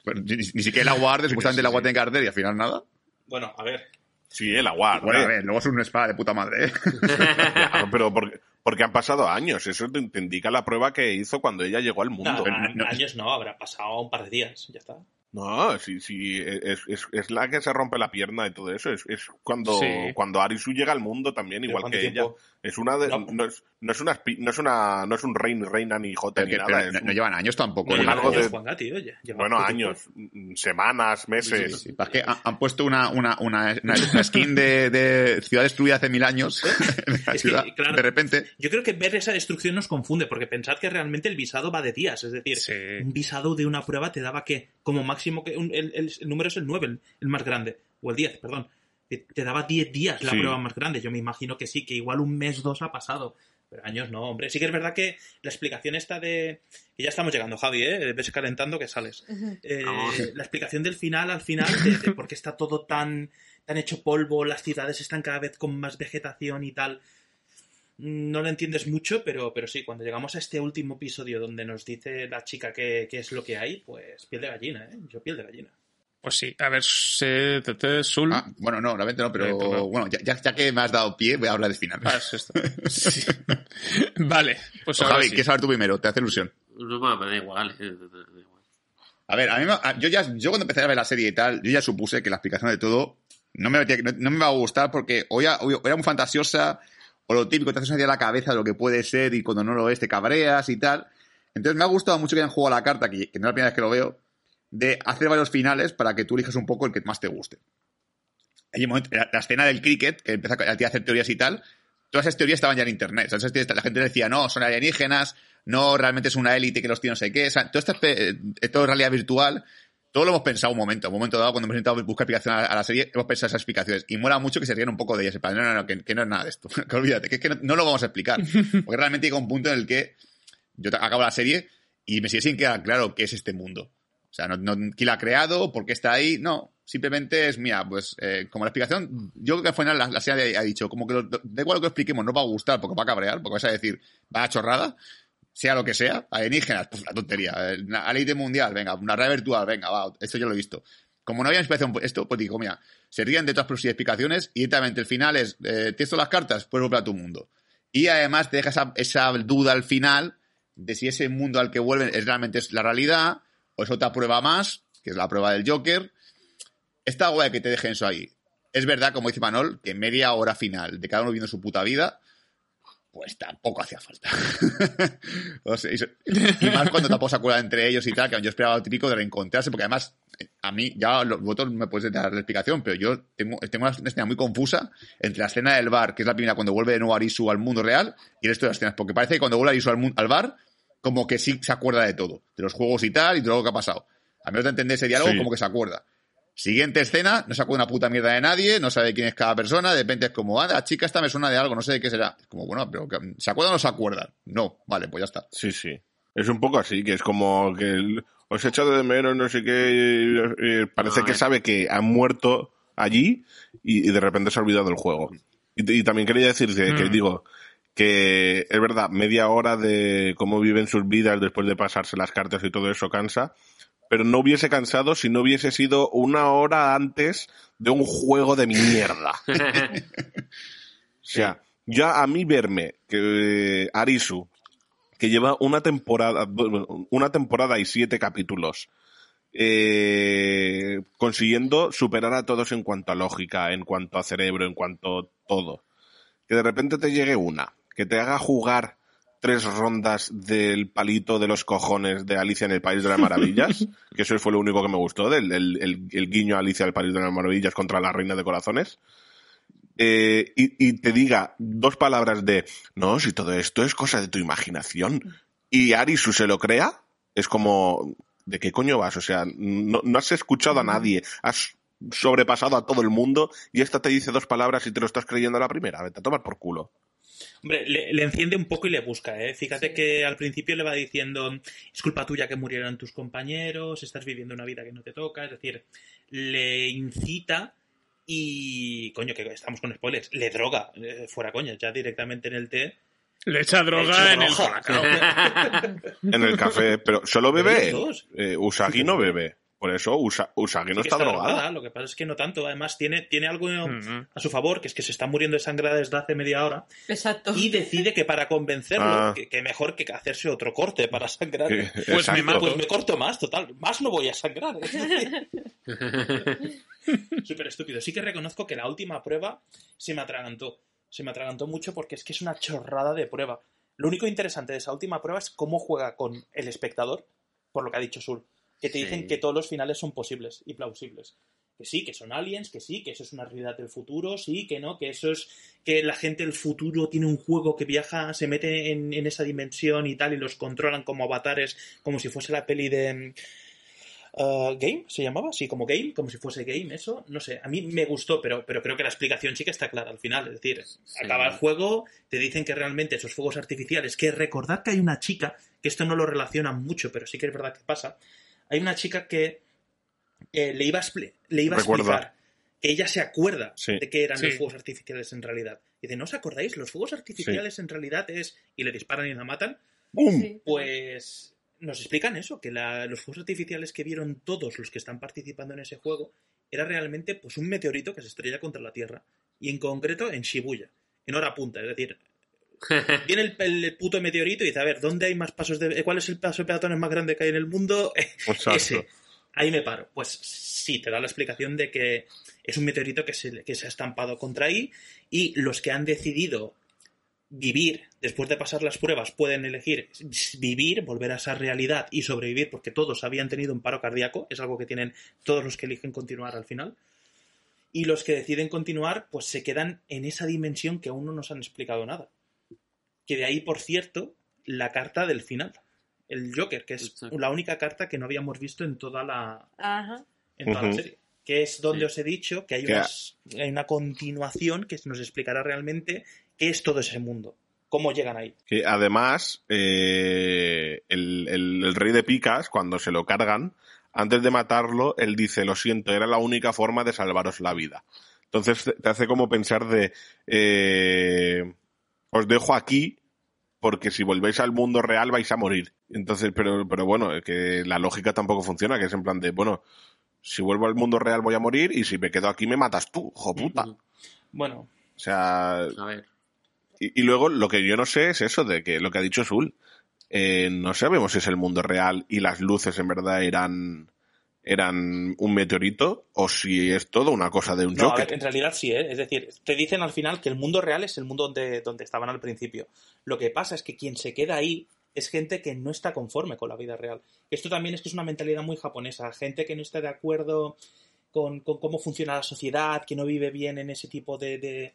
Ni, ni siquiera el agua arde, supuestamente el agua tiene que arder y al final nada. Bueno, a ver. Sí, el agua. Bueno, a ver, luego es una espada de puta madre, ¿eh? Claro, pero porque, porque han pasado años. Eso te, te indica la prueba que hizo cuando ella llegó al mundo. no- años no, habrá pasado un par de días, ya está. No, sí, sí, es, es, es la que se rompe la pierna y todo eso. Es, es cuando, Sí. cuando Arisu llega al mundo también, igual ¿cuánto que tiempo? ella. Es una de, No. no. es, no es una no es una, no es un rey, ni reina ni jota Pero ni nada. es no, un- no llevan años tampoco. No Con ¿no? lleva algo años, de- Juan Gatti, oye. lleva bueno, poco años, mm, semanas, meses. Sí, sí, es que han, han puesto una, una, una, una- una skin de, de ciudad destruida hace mil años la Es que, claro. de repente. Yo creo que ver esa destrucción nos confunde, porque pensad que realmente el visado va de días. Es decir, Sí. un visado de una prueba te daba que, como máximo, que un- el, el- el número es el 9, el, el más grande. O el 10, perdón. Te, te daba 10 días la Sí. prueba más grande. Yo me imagino que sí, que igual un mes, dos ha pasado. Pero años no, hombre. Sí que es verdad que la explicación esta de... Que ya estamos llegando, Javi, ¿eh? Ves calentando que sales. Eh, la explicación del final al final, de, de por qué está todo tan, tan hecho polvo, las ciudades están cada vez con más vegetación y tal. No lo entiendes mucho, pero, pero sí, cuando llegamos a este último episodio donde nos dice la chica qué, qué es lo que hay, pues piel de gallina, ¿eh? Yo piel de gallina. Pues sí, a ver, se, te, te- Sul. Ah, bueno, no, realmente no, pero Eh, bueno, ya, ya- ya que me has dado pie, voy a hablar del final. Ah, es esto. Sí. Vale, pues O ahora Javi, sí. ¿quieres saber tú primero? Te hace ilusión. No, me me da igual. eh, da igual. A ver, a mí yo ya, yo cuando empecé a ver la serie y tal, yo ya supuse que la explicación de todo no me, metía- no, no me va a gustar porque o, ya- o era muy fantasiosa o lo típico, te haces una idea la cabeza de lo que puede ser y cuando no lo es te cabreas y tal. Entonces me ha gustado mucho que hayan jugado a la carta, que, que no es la primera vez que lo veo, de hacer varios finales para que tú elijas un poco el que más te guste. Hay un momento, la, la escena del cricket, que empieza a, hacer teorías y tal, todas esas teorías estaban ya en internet. O sea, esas teorías- la gente decía, no, son alienígenas, no, realmente es una élite que los tiene no sé qué. O sea, todo esto eh, es realidad virtual. Todo lo hemos pensado un momento. Un momento dado, cuando hemos intentado buscar explicación a, a la serie, hemos pensado esas explicaciones. Y mola mucho que se rían un poco de ellas. No, no, no, que, que no es nada de esto. que olvídate, que es que no, no lo vamos a explicar. Porque realmente llega un punto en el que yo acabo la serie y me sigue sin quedar claro qué es este mundo. O sea, no, no, quién la ha creado, por qué está ahí, no. Simplemente es, mira, pues eh, como la explicación, yo creo que al final la, la ha dicho, como que lo- da igual lo que expliquemos, no va a gustar porque va a cabrear, porque vas a decir, va a chorrada, sea lo que sea, alienígenas, pues la tontería, una élite mundial, venga, una red virtual, venga, va, esto ya lo he visto. Como no había inspiración por esto, pues digo, mira, se ríen de todas las explicaciones y directamente el final es, eh, las cartas, puedes volver a tu mundo. Y además te deja esa, esa duda al final de si ese mundo al que vuelven es realmente es la realidad o es otra prueba más, que es la prueba del Joker. Está guay que te dejen eso ahí. Es verdad, como dice Manol, que media hora final de cada uno viviendo su puta vida, pues tampoco hacía falta. Y más cuando tampoco se acuerdan entre ellos y tal, que yo esperaba lo típico de reencontrarse, porque además, a mí, ya lo- vosotros me podéis dar la explicación, pero yo tengo, una escena muy confusa entre la escena del bar, que es la primera cuando vuelve de nuevo Arisu al mundo real, y el resto de las escenas, porque parece que cuando vuelve Arisu al, al bar, como que sí se acuerda de todo, de los juegos y tal, y de todo lo que ha pasado. A menos de entender ese diálogo, Sí. como que se acuerda. Siguiente escena, no se acuerda una puta mierda de nadie, no sabe quién es cada persona, de repente es como, ah, la chica esta me suena de algo, no sé de qué será. Es como, bueno, pero ¿se acuerdan o no se acuerdan? No, vale, pues ya está. Sí, sí. Es un poco así, que es como que el- os he echado de menos, no sé qué. parece que sabe que han muerto allí y, y de repente se ha olvidado del juego. Y, y también quería decir que, que Mm. digo, que es verdad, media hora de cómo viven sus vidas después de pasarse las cartas y todo eso cansa, pero no hubiese cansado si no hubiese sido una hora antes de un juego de mierda. O sea, ya a mí verme que eh, Arisu, que lleva una temporada, una temporada y siete capítulos, eh, consiguiendo superar a todos en cuanto a lógica, en cuanto a cerebro, en cuanto a todo. Que de repente te llegue una, que te haga jugar tres rondas del palito de los cojones de Alicia en el País de las Maravillas, que eso fue lo único que me gustó, del el, el- el guiño a Alicia del País de las Maravillas contra la Reina de Corazones eh, y, y te diga dos palabras de, no, si todo esto es cosa de tu imaginación, y Arisu se lo crea, es como, ¿de qué coño vas? O sea, no, no has escuchado a nadie, has sobrepasado a todo el mundo, y esta te dice dos palabras y te lo estás creyendo a la primera, vete a tomar por culo. Hombre, le, le enciende un poco y le busca, ¿eh? Fíjate que al principio le va diciendo, es culpa tuya que murieron tus compañeros, estás viviendo una vida que no te toca, es decir, le incita y, coño, que estamos con spoilers, le droga, eh, fuera coño, ya directamente en el té. Le echa droga en el. En el café, pero solo bebe. Eh, Usagi no bebe. Por eso Usa, Usagi no Sí que está, drogada. Lo que pasa es que no tanto. Además, tiene, tiene algo Ujú. a su favor, que es que se está muriendo de sangre desde hace media hora Exacto. y decide que para convencerlo, Ah. que, que mejor que hacerse otro corte para sangrar. Pues me. Pues me corto más, total. Más no voy a sangrar. Súper estúpido. Sí que reconozco que la última prueba se me atragantó. Se me atragantó mucho porque es que es una chorrada de prueba. Lo único interesante de esa última prueba es cómo juega con el espectador, por lo que ha dicho Sul. Que te Sí. dicen que todos los finales son posibles y plausibles. Que sí, que son aliens, que sí, que eso es una realidad del futuro, sí, que no, que eso es que la gente del futuro tiene un juego que viaja, se mete en, en esa dimensión y tal, y los controlan como avatares, como si fuese la peli de uh, Game, ¿se llamaba? Sí, como Game, como si fuese Game, eso, no sé, a mí me gustó, pero, pero creo que la explicación sí que está clara al final, es decir, acaba el juego, te dicen que realmente esos fuegos artificiales, que recordad que hay una chica, que esto no lo relaciona mucho, pero sí que es verdad que pasa, hay una chica que eh, le iba a, expli- le iba a Recuerda. explicar que ella se acuerda Sí. de que eran Sí. los fuegos artificiales en realidad. Y dice, ¿no os acordáis? Los fuegos artificiales en realidad es... y le disparan y la matan. ¡Bum! Sí. Pues nos explican eso, que la- los fuegos artificiales que vieron todos los que están participando en ese juego era realmente pues un meteorito que se estrella contra la Tierra. Y en concreto en Shibuya, en hora punta. Es decir, viene el, el puto meteorito y dice, a ver, ¿dónde hay más pasos de... ¿Cuál es el paso de peatones más grande que hay en el mundo? Exacto. Ese. Ahí me paro. Pues sí, te da la explicación de que es un meteorito que se, que se ha estampado contra ahí y los que han decidido vivir después de pasar las pruebas pueden elegir vivir, volver a esa realidad y sobrevivir porque todos habían tenido un paro cardíaco, es algo que tienen todos los que eligen continuar al final. Y los que deciden continuar, pues se quedan en esa dimensión que aún no nos han explicado nada. Que de ahí, por cierto, la carta del final. El Joker, que es Exacto. la única carta que no habíamos visto en toda la, Ajá. en toda la serie. Que es donde Sí. os he dicho que hay, unas- hay una continuación que nos explicará realmente qué es todo ese mundo. Cómo llegan ahí. Que además, eh, el, el- el rey de picas, cuando se lo cargan, antes de matarlo, él dice, lo siento, era la única forma de salvaros la vida. Entonces te- te hace como pensar de, eh, os dejo aquí porque si volvéis al mundo real vais a morir. Entonces, pero, pero bueno, que la lógica tampoco funciona, que es en plan de, bueno, si vuelvo al mundo real voy a morir y si me quedo aquí me matas tú, hijo puta. O Bueno, sea, A ver. y, y luego lo que yo no sé es eso, de que lo que ha dicho Sul. Eh, no sabemos si es el mundo real y las luces en verdad eran, eran un meteorito o si es todo una cosa de un no, a Joker. ver, en realidad sí, ¿eh? es decir, te dicen al final que el mundo real es el mundo donde, donde estaban al principio. Lo que pasa es que quien se queda ahí es gente que no está conforme con la vida real. Esto también es que es una mentalidad muy japonesa, gente que no está de acuerdo con, con cómo funciona la sociedad, que no vive bien en ese tipo de, de-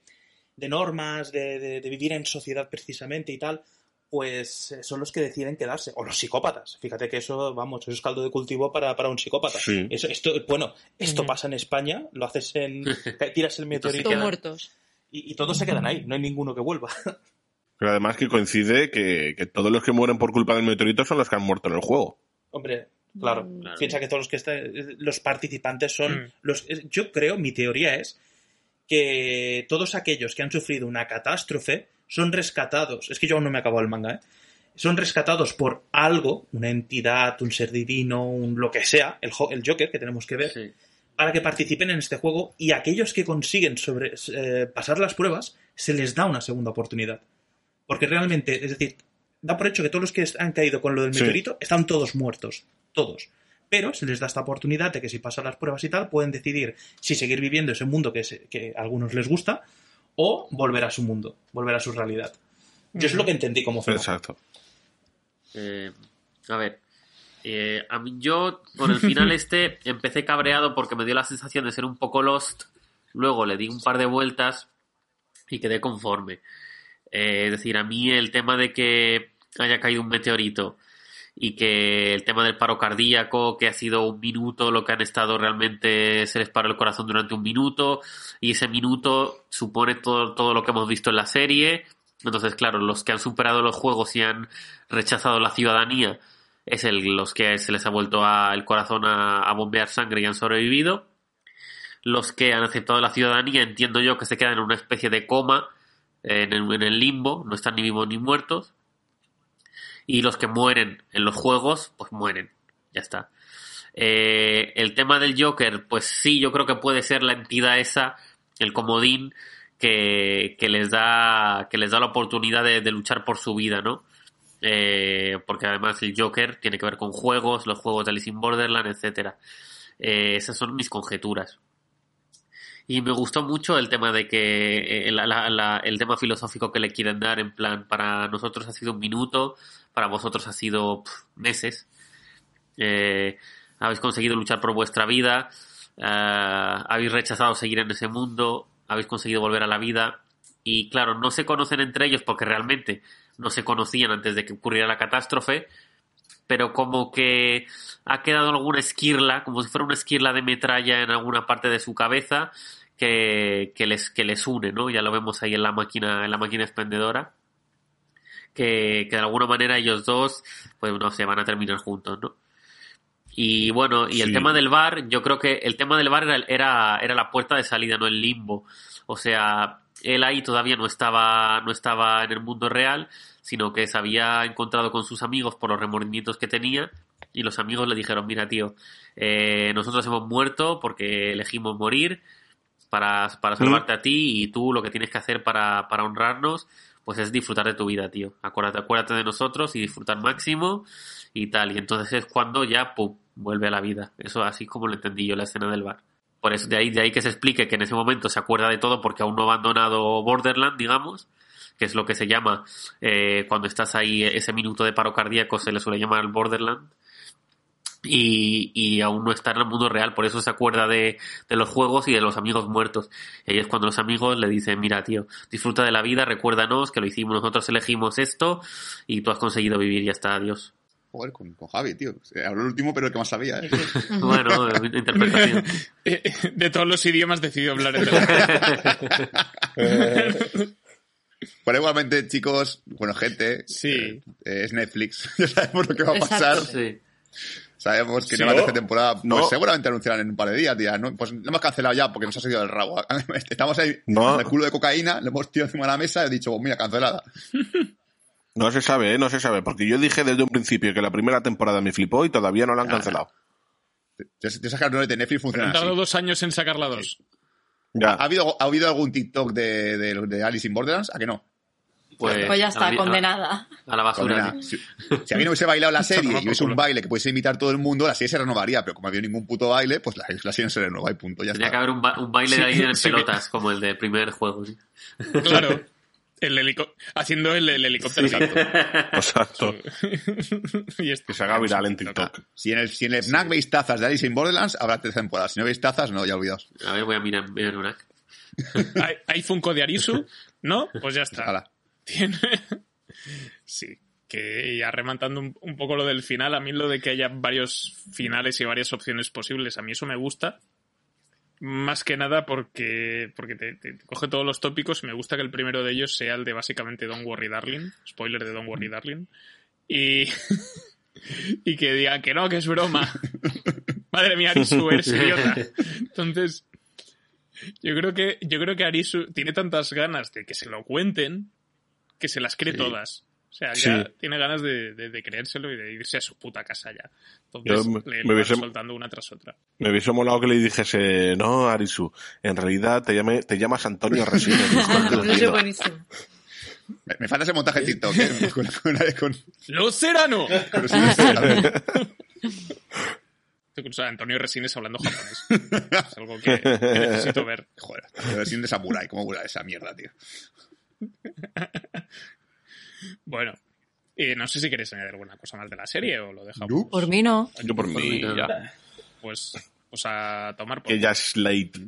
de normas, de, de- de vivir en sociedad precisamente y tal, pues eh, son los que deciden quedarse. O los psicópatas. Fíjate que eso, vamos, eso es caldo de cultivo para, para un psicópata. Sí. Eso, esto, bueno, esto Ujú. pasa en España, lo haces en. tiras el meteorito Todos quedan. muertos. y, y todos se quedan ahí, no hay ninguno que vuelva. Pero además que coincide que, que todos los que mueren por culpa del meteorito son los que han muerto en el juego. Hombre, claro. Mm. Claro. Piensa que todos los que están, los participantes son Mm. los. Yo creo, mi teoría es que todos aquellos que han sufrido una catástrofe son rescatados. Es que yo aún no me he acabado el manga, ¿eh? Son rescatados por algo, una entidad, un ser divino, un lo que sea, el, jo- el Joker que tenemos que ver, Sí. para que participen en este juego y aquellos que consiguen sobre, eh, pasar las pruebas se les da una segunda oportunidad. Porque realmente, es decir, da por hecho que todos los que han caído con lo del Sí. meteorito están todos muertos, todos. Pero se les da esta oportunidad de que si pasan las pruebas y tal, pueden decidir si seguir viviendo ese mundo que, se- que a algunos les gusta o volver a su mundo, volver a su realidad. Yo es lo que entendí como final. Exacto. Eh, a ver. eh, a mí, yo con el final este empecé cabreado porque me dio la sensación de ser un poco lost. Luego le di un par de vueltas y quedé conforme. Eh, es decir, a mí el tema de que haya caído un meteorito y que el tema del paro cardíaco, que ha sido un minuto, lo que han estado realmente se les paró el corazón durante un minuto y ese minuto supone todo, todo lo que hemos visto en la serie. Entonces, claro, los que han superado los juegos y han rechazado la ciudadanía es el, los que se les ha vuelto el corazón a, bombear sangre y han sobrevivido. Los que han aceptado la ciudadanía, entiendo yo que se quedan en una especie de coma, en el limbo, no están ni vivos ni muertos. Y los que mueren en los juegos, pues mueren. Ya está. Eh, el tema del Joker, pues sí, yo creo que puede ser la entidad esa, el comodín, que, que les da que les da la oportunidad de, de luchar por su vida, ¿no? Eh, porque además el Joker tiene que ver con juegos, los juegos de Alice in Borderland, etcétera. Eh, esas son mis conjeturas. Y me gustó mucho el tema de que eh, la- la- la- el tema filosófico que le quieren dar, en plan, para nosotros ha sido un minuto, para vosotros ha sido meses. Eh, habéis conseguido luchar por vuestra vida, eh, habéis rechazado seguir en ese mundo, habéis conseguido volver a la vida. Y claro, no se conocen entre ellos porque realmente no se conocían antes de que ocurriera la catástrofe, pero como que ha quedado alguna esquirla, como si fuera una esquirla de metralla en alguna parte de su cabeza que, que les, que les une, ¿no? Ya lo vemos ahí en la máquina, en la máquina expendedora. Que, que de alguna manera ellos dos, pues no sé, van a terminar juntos, ¿no? Y bueno, y el Sí. tema del bar, yo creo que el tema del bar era, era, era la puerta de salida, no el limbo. O sea, él ahí todavía no estaba, no estaba en el mundo real, sino que se había encontrado con sus amigos por los remordimientos que tenía y los amigos le dijeron, mira tío, eh, nosotros hemos muerto porque elegimos morir para, para salvarte a ti y tú lo que tienes que hacer para, para honrarnos pues es disfrutar de tu vida, tío. Acuérdate, acuérdate de nosotros y disfrutar máximo y tal. Y entonces es cuando ya, pum, vuelve a la vida. Eso así como lo entendí yo la escena del bar. Por eso, de ahí, de ahí que se explique que en ese momento se acuerda de todo porque aún no ha abandonado Borderland, digamos, que es lo que se llama eh, cuando estás ahí, ese minuto de paro cardíaco se le suele llamar el Borderland. Y, y aún no está en el mundo real, por eso se acuerda de, de los juegos y de los amigos muertos. Y ahí es cuando los amigos le dicen, mira tío, disfruta de la vida, recuérdanos que lo hicimos, nosotros elegimos esto y tú has conseguido vivir, ya está, adiós. Joder, con, con Javi, tío. Habló el último, pero el que más sabía, ¿eh? Bueno, interpretación. Eh, De todos los idiomas decidió hablar en Pero igualmente, chicos, bueno, gente, Sí. eh, es Netflix. Ya sabemos lo que va a pasar. Sí. Sabemos que Sí, en la no. tercera temporada, pues No. seguramente anunciarán en un par de días, dirán, ¿no? Pues lo hemos cancelado ya porque nos ha salido del rabo. Estamos ahí No. con el culo de cocaína, le hemos tirado encima de la mesa y he dicho, pues mira, cancelada. No se sabe, ¿eh? No se sabe. Porque yo dije desde un principio que la primera temporada me flipó y todavía no la han cancelado. Te, sacas no de Netflix funciona han tardado dos años en sacar la dos. Ya. ¿Ha habido, ¿Ha habido algún TikTok de, de, de Alice in Borderlands? ¿A que no? Pues, Pues ya la está, condenada. A, a la basura. Condena. tío. Si, si hubiese bailado la serie y hubiese un baile que pudiese imitar todo el mundo, la serie se renovaría, pero como no había ningún puto baile, pues la, la serie no se renova y punto, ya Tenía está. que haber un, ba- un baile de Sí, alguien en sí. pelotas, como el del primer juego. ¿sí? Claro. El helico- haciendo el, el helicóptero. Exacto. y esto- Que se haga viral en TikTok. Si en el, si en el FNAC veis tazas de Alice in Borderlands, habrá tres temporadas. Si no veis tazas, no, ya olvidaos. A ver, voy a mirar, mirar una. Hay, hay Funko de Arisu, ¿no? Pues ya está. Tiene. Sí. Que ya rematando un, un poco lo del final, a mí lo de que haya varios finales y varias opciones posibles, a mí eso me gusta. Más que nada porque, porque te, te- te coge todos los tópicos. Me gusta que el primero de ellos sea el de básicamente Don't Worry Darling. Spoiler de Don't Worry Darling. Y, y que digan que no, que es broma. Madre mía, Arisu, eres idiota. Entonces, yo creo que, yo creo que Arisu tiene tantas ganas de que se lo cuenten que se las cree Sí. todas. O sea, Sí. ya tiene ganas de, de- de creérselo y de irse a su puta casa ya. Entonces, Yo le, me hubiese- soltando una tras otra. Me hubiese molado que le dijese, no, Arisu, en realidad te, llame, te llamas Antonio Resines. No sé, buenísimo. Me, me falta ese montaje en TikTok, ¿eh? Con, con, con- ¡Lucerano! con Antonio Resines hablando japonés. Es algo que, que necesito ver. Joder, versión de Samurai, ¿cómo mola esa mierda, tío? Bueno, eh, no sé si queréis añadir alguna cosa más de la serie o lo dejamos. No. Por mí no. Yo por Por mí, mí nada. ya. Pues, pues a tomar por Que ya es late.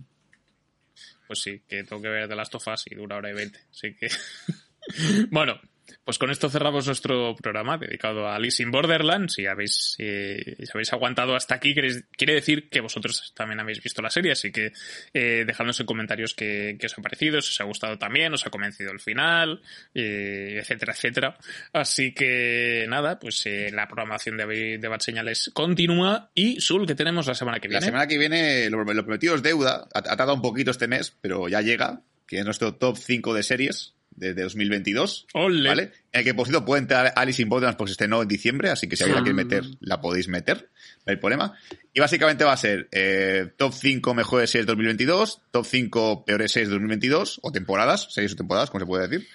Pues sí, que tengo que ver de las tofas y dura hora y veinte. Así que. bueno, pues con esto cerramos nuestro programa dedicado a Alice in Borderlands. Si habéis, eh, si habéis aguantado hasta aquí, quiere, decir que vosotros también habéis visto la serie. Así que eh, dejadnos en comentarios qué, qué os ha parecido, si os ha gustado también, os ha convencido el final, eh, etcétera, etcétera. Así que nada, pues eh, la programación de, de Bad Señales continúa. Y Sul, que tenemos la semana que La viene. semana que viene, lo, lo prometido es deuda. Ha, ha tardado un poquito este mes, pero ya llega. Que es nuestro top 5 de series desde 2022. Ole. ¿Vale? En el que, por cierto, puede entrar Alice in Borderlands porque se estrenó en diciembre, así que si alguien la quiere meter, la podéis meter, no hay problema. Y básicamente va a ser eh, top 5 mejores series 2022, top 5 peores series 2022, o temporadas, series o temporadas, como se puede decir.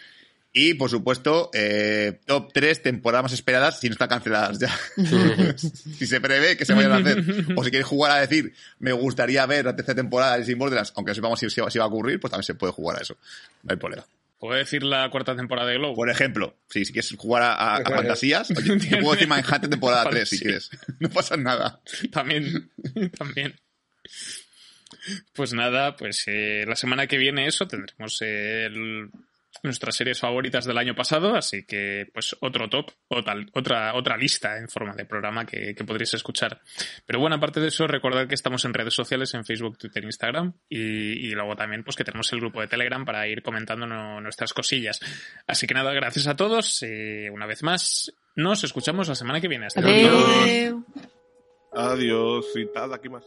Y, por supuesto, eh, top 3 temporadas más esperadas si no están canceladas ya. si se prevé que se vayan a hacer. O si queréis jugar a decir, me gustaría ver la tercera temporada de Sin Borderlands, aunque no sepamos si, si va si va a ocurrir, pues también se puede jugar a eso. No hay problema. ¿Puedo decir la cuarta temporada de Globo? Por ejemplo, si, si quieres jugar a, a- a fantasías, oye, te puedo decir Manhattan temporada 3 si quieres. No pasa nada. También, también. Pues nada, pues eh, la semana que viene eso tendremos el- nuestras series favoritas del año pasado, así que pues otro top, otra, otra, otra lista en forma de programa que, que podréis escuchar. Pero bueno, aparte de eso, recordad que estamos en redes sociales, en Facebook, Twitter, Instagram, y, y luego también pues que tenemos el grupo de Telegram para ir comentando no- nuestras cosillas. Así que nada, gracias a todos, eh, una vez más, nos escuchamos la semana que viene. Hasta luego. Adiós y tal, aquí más.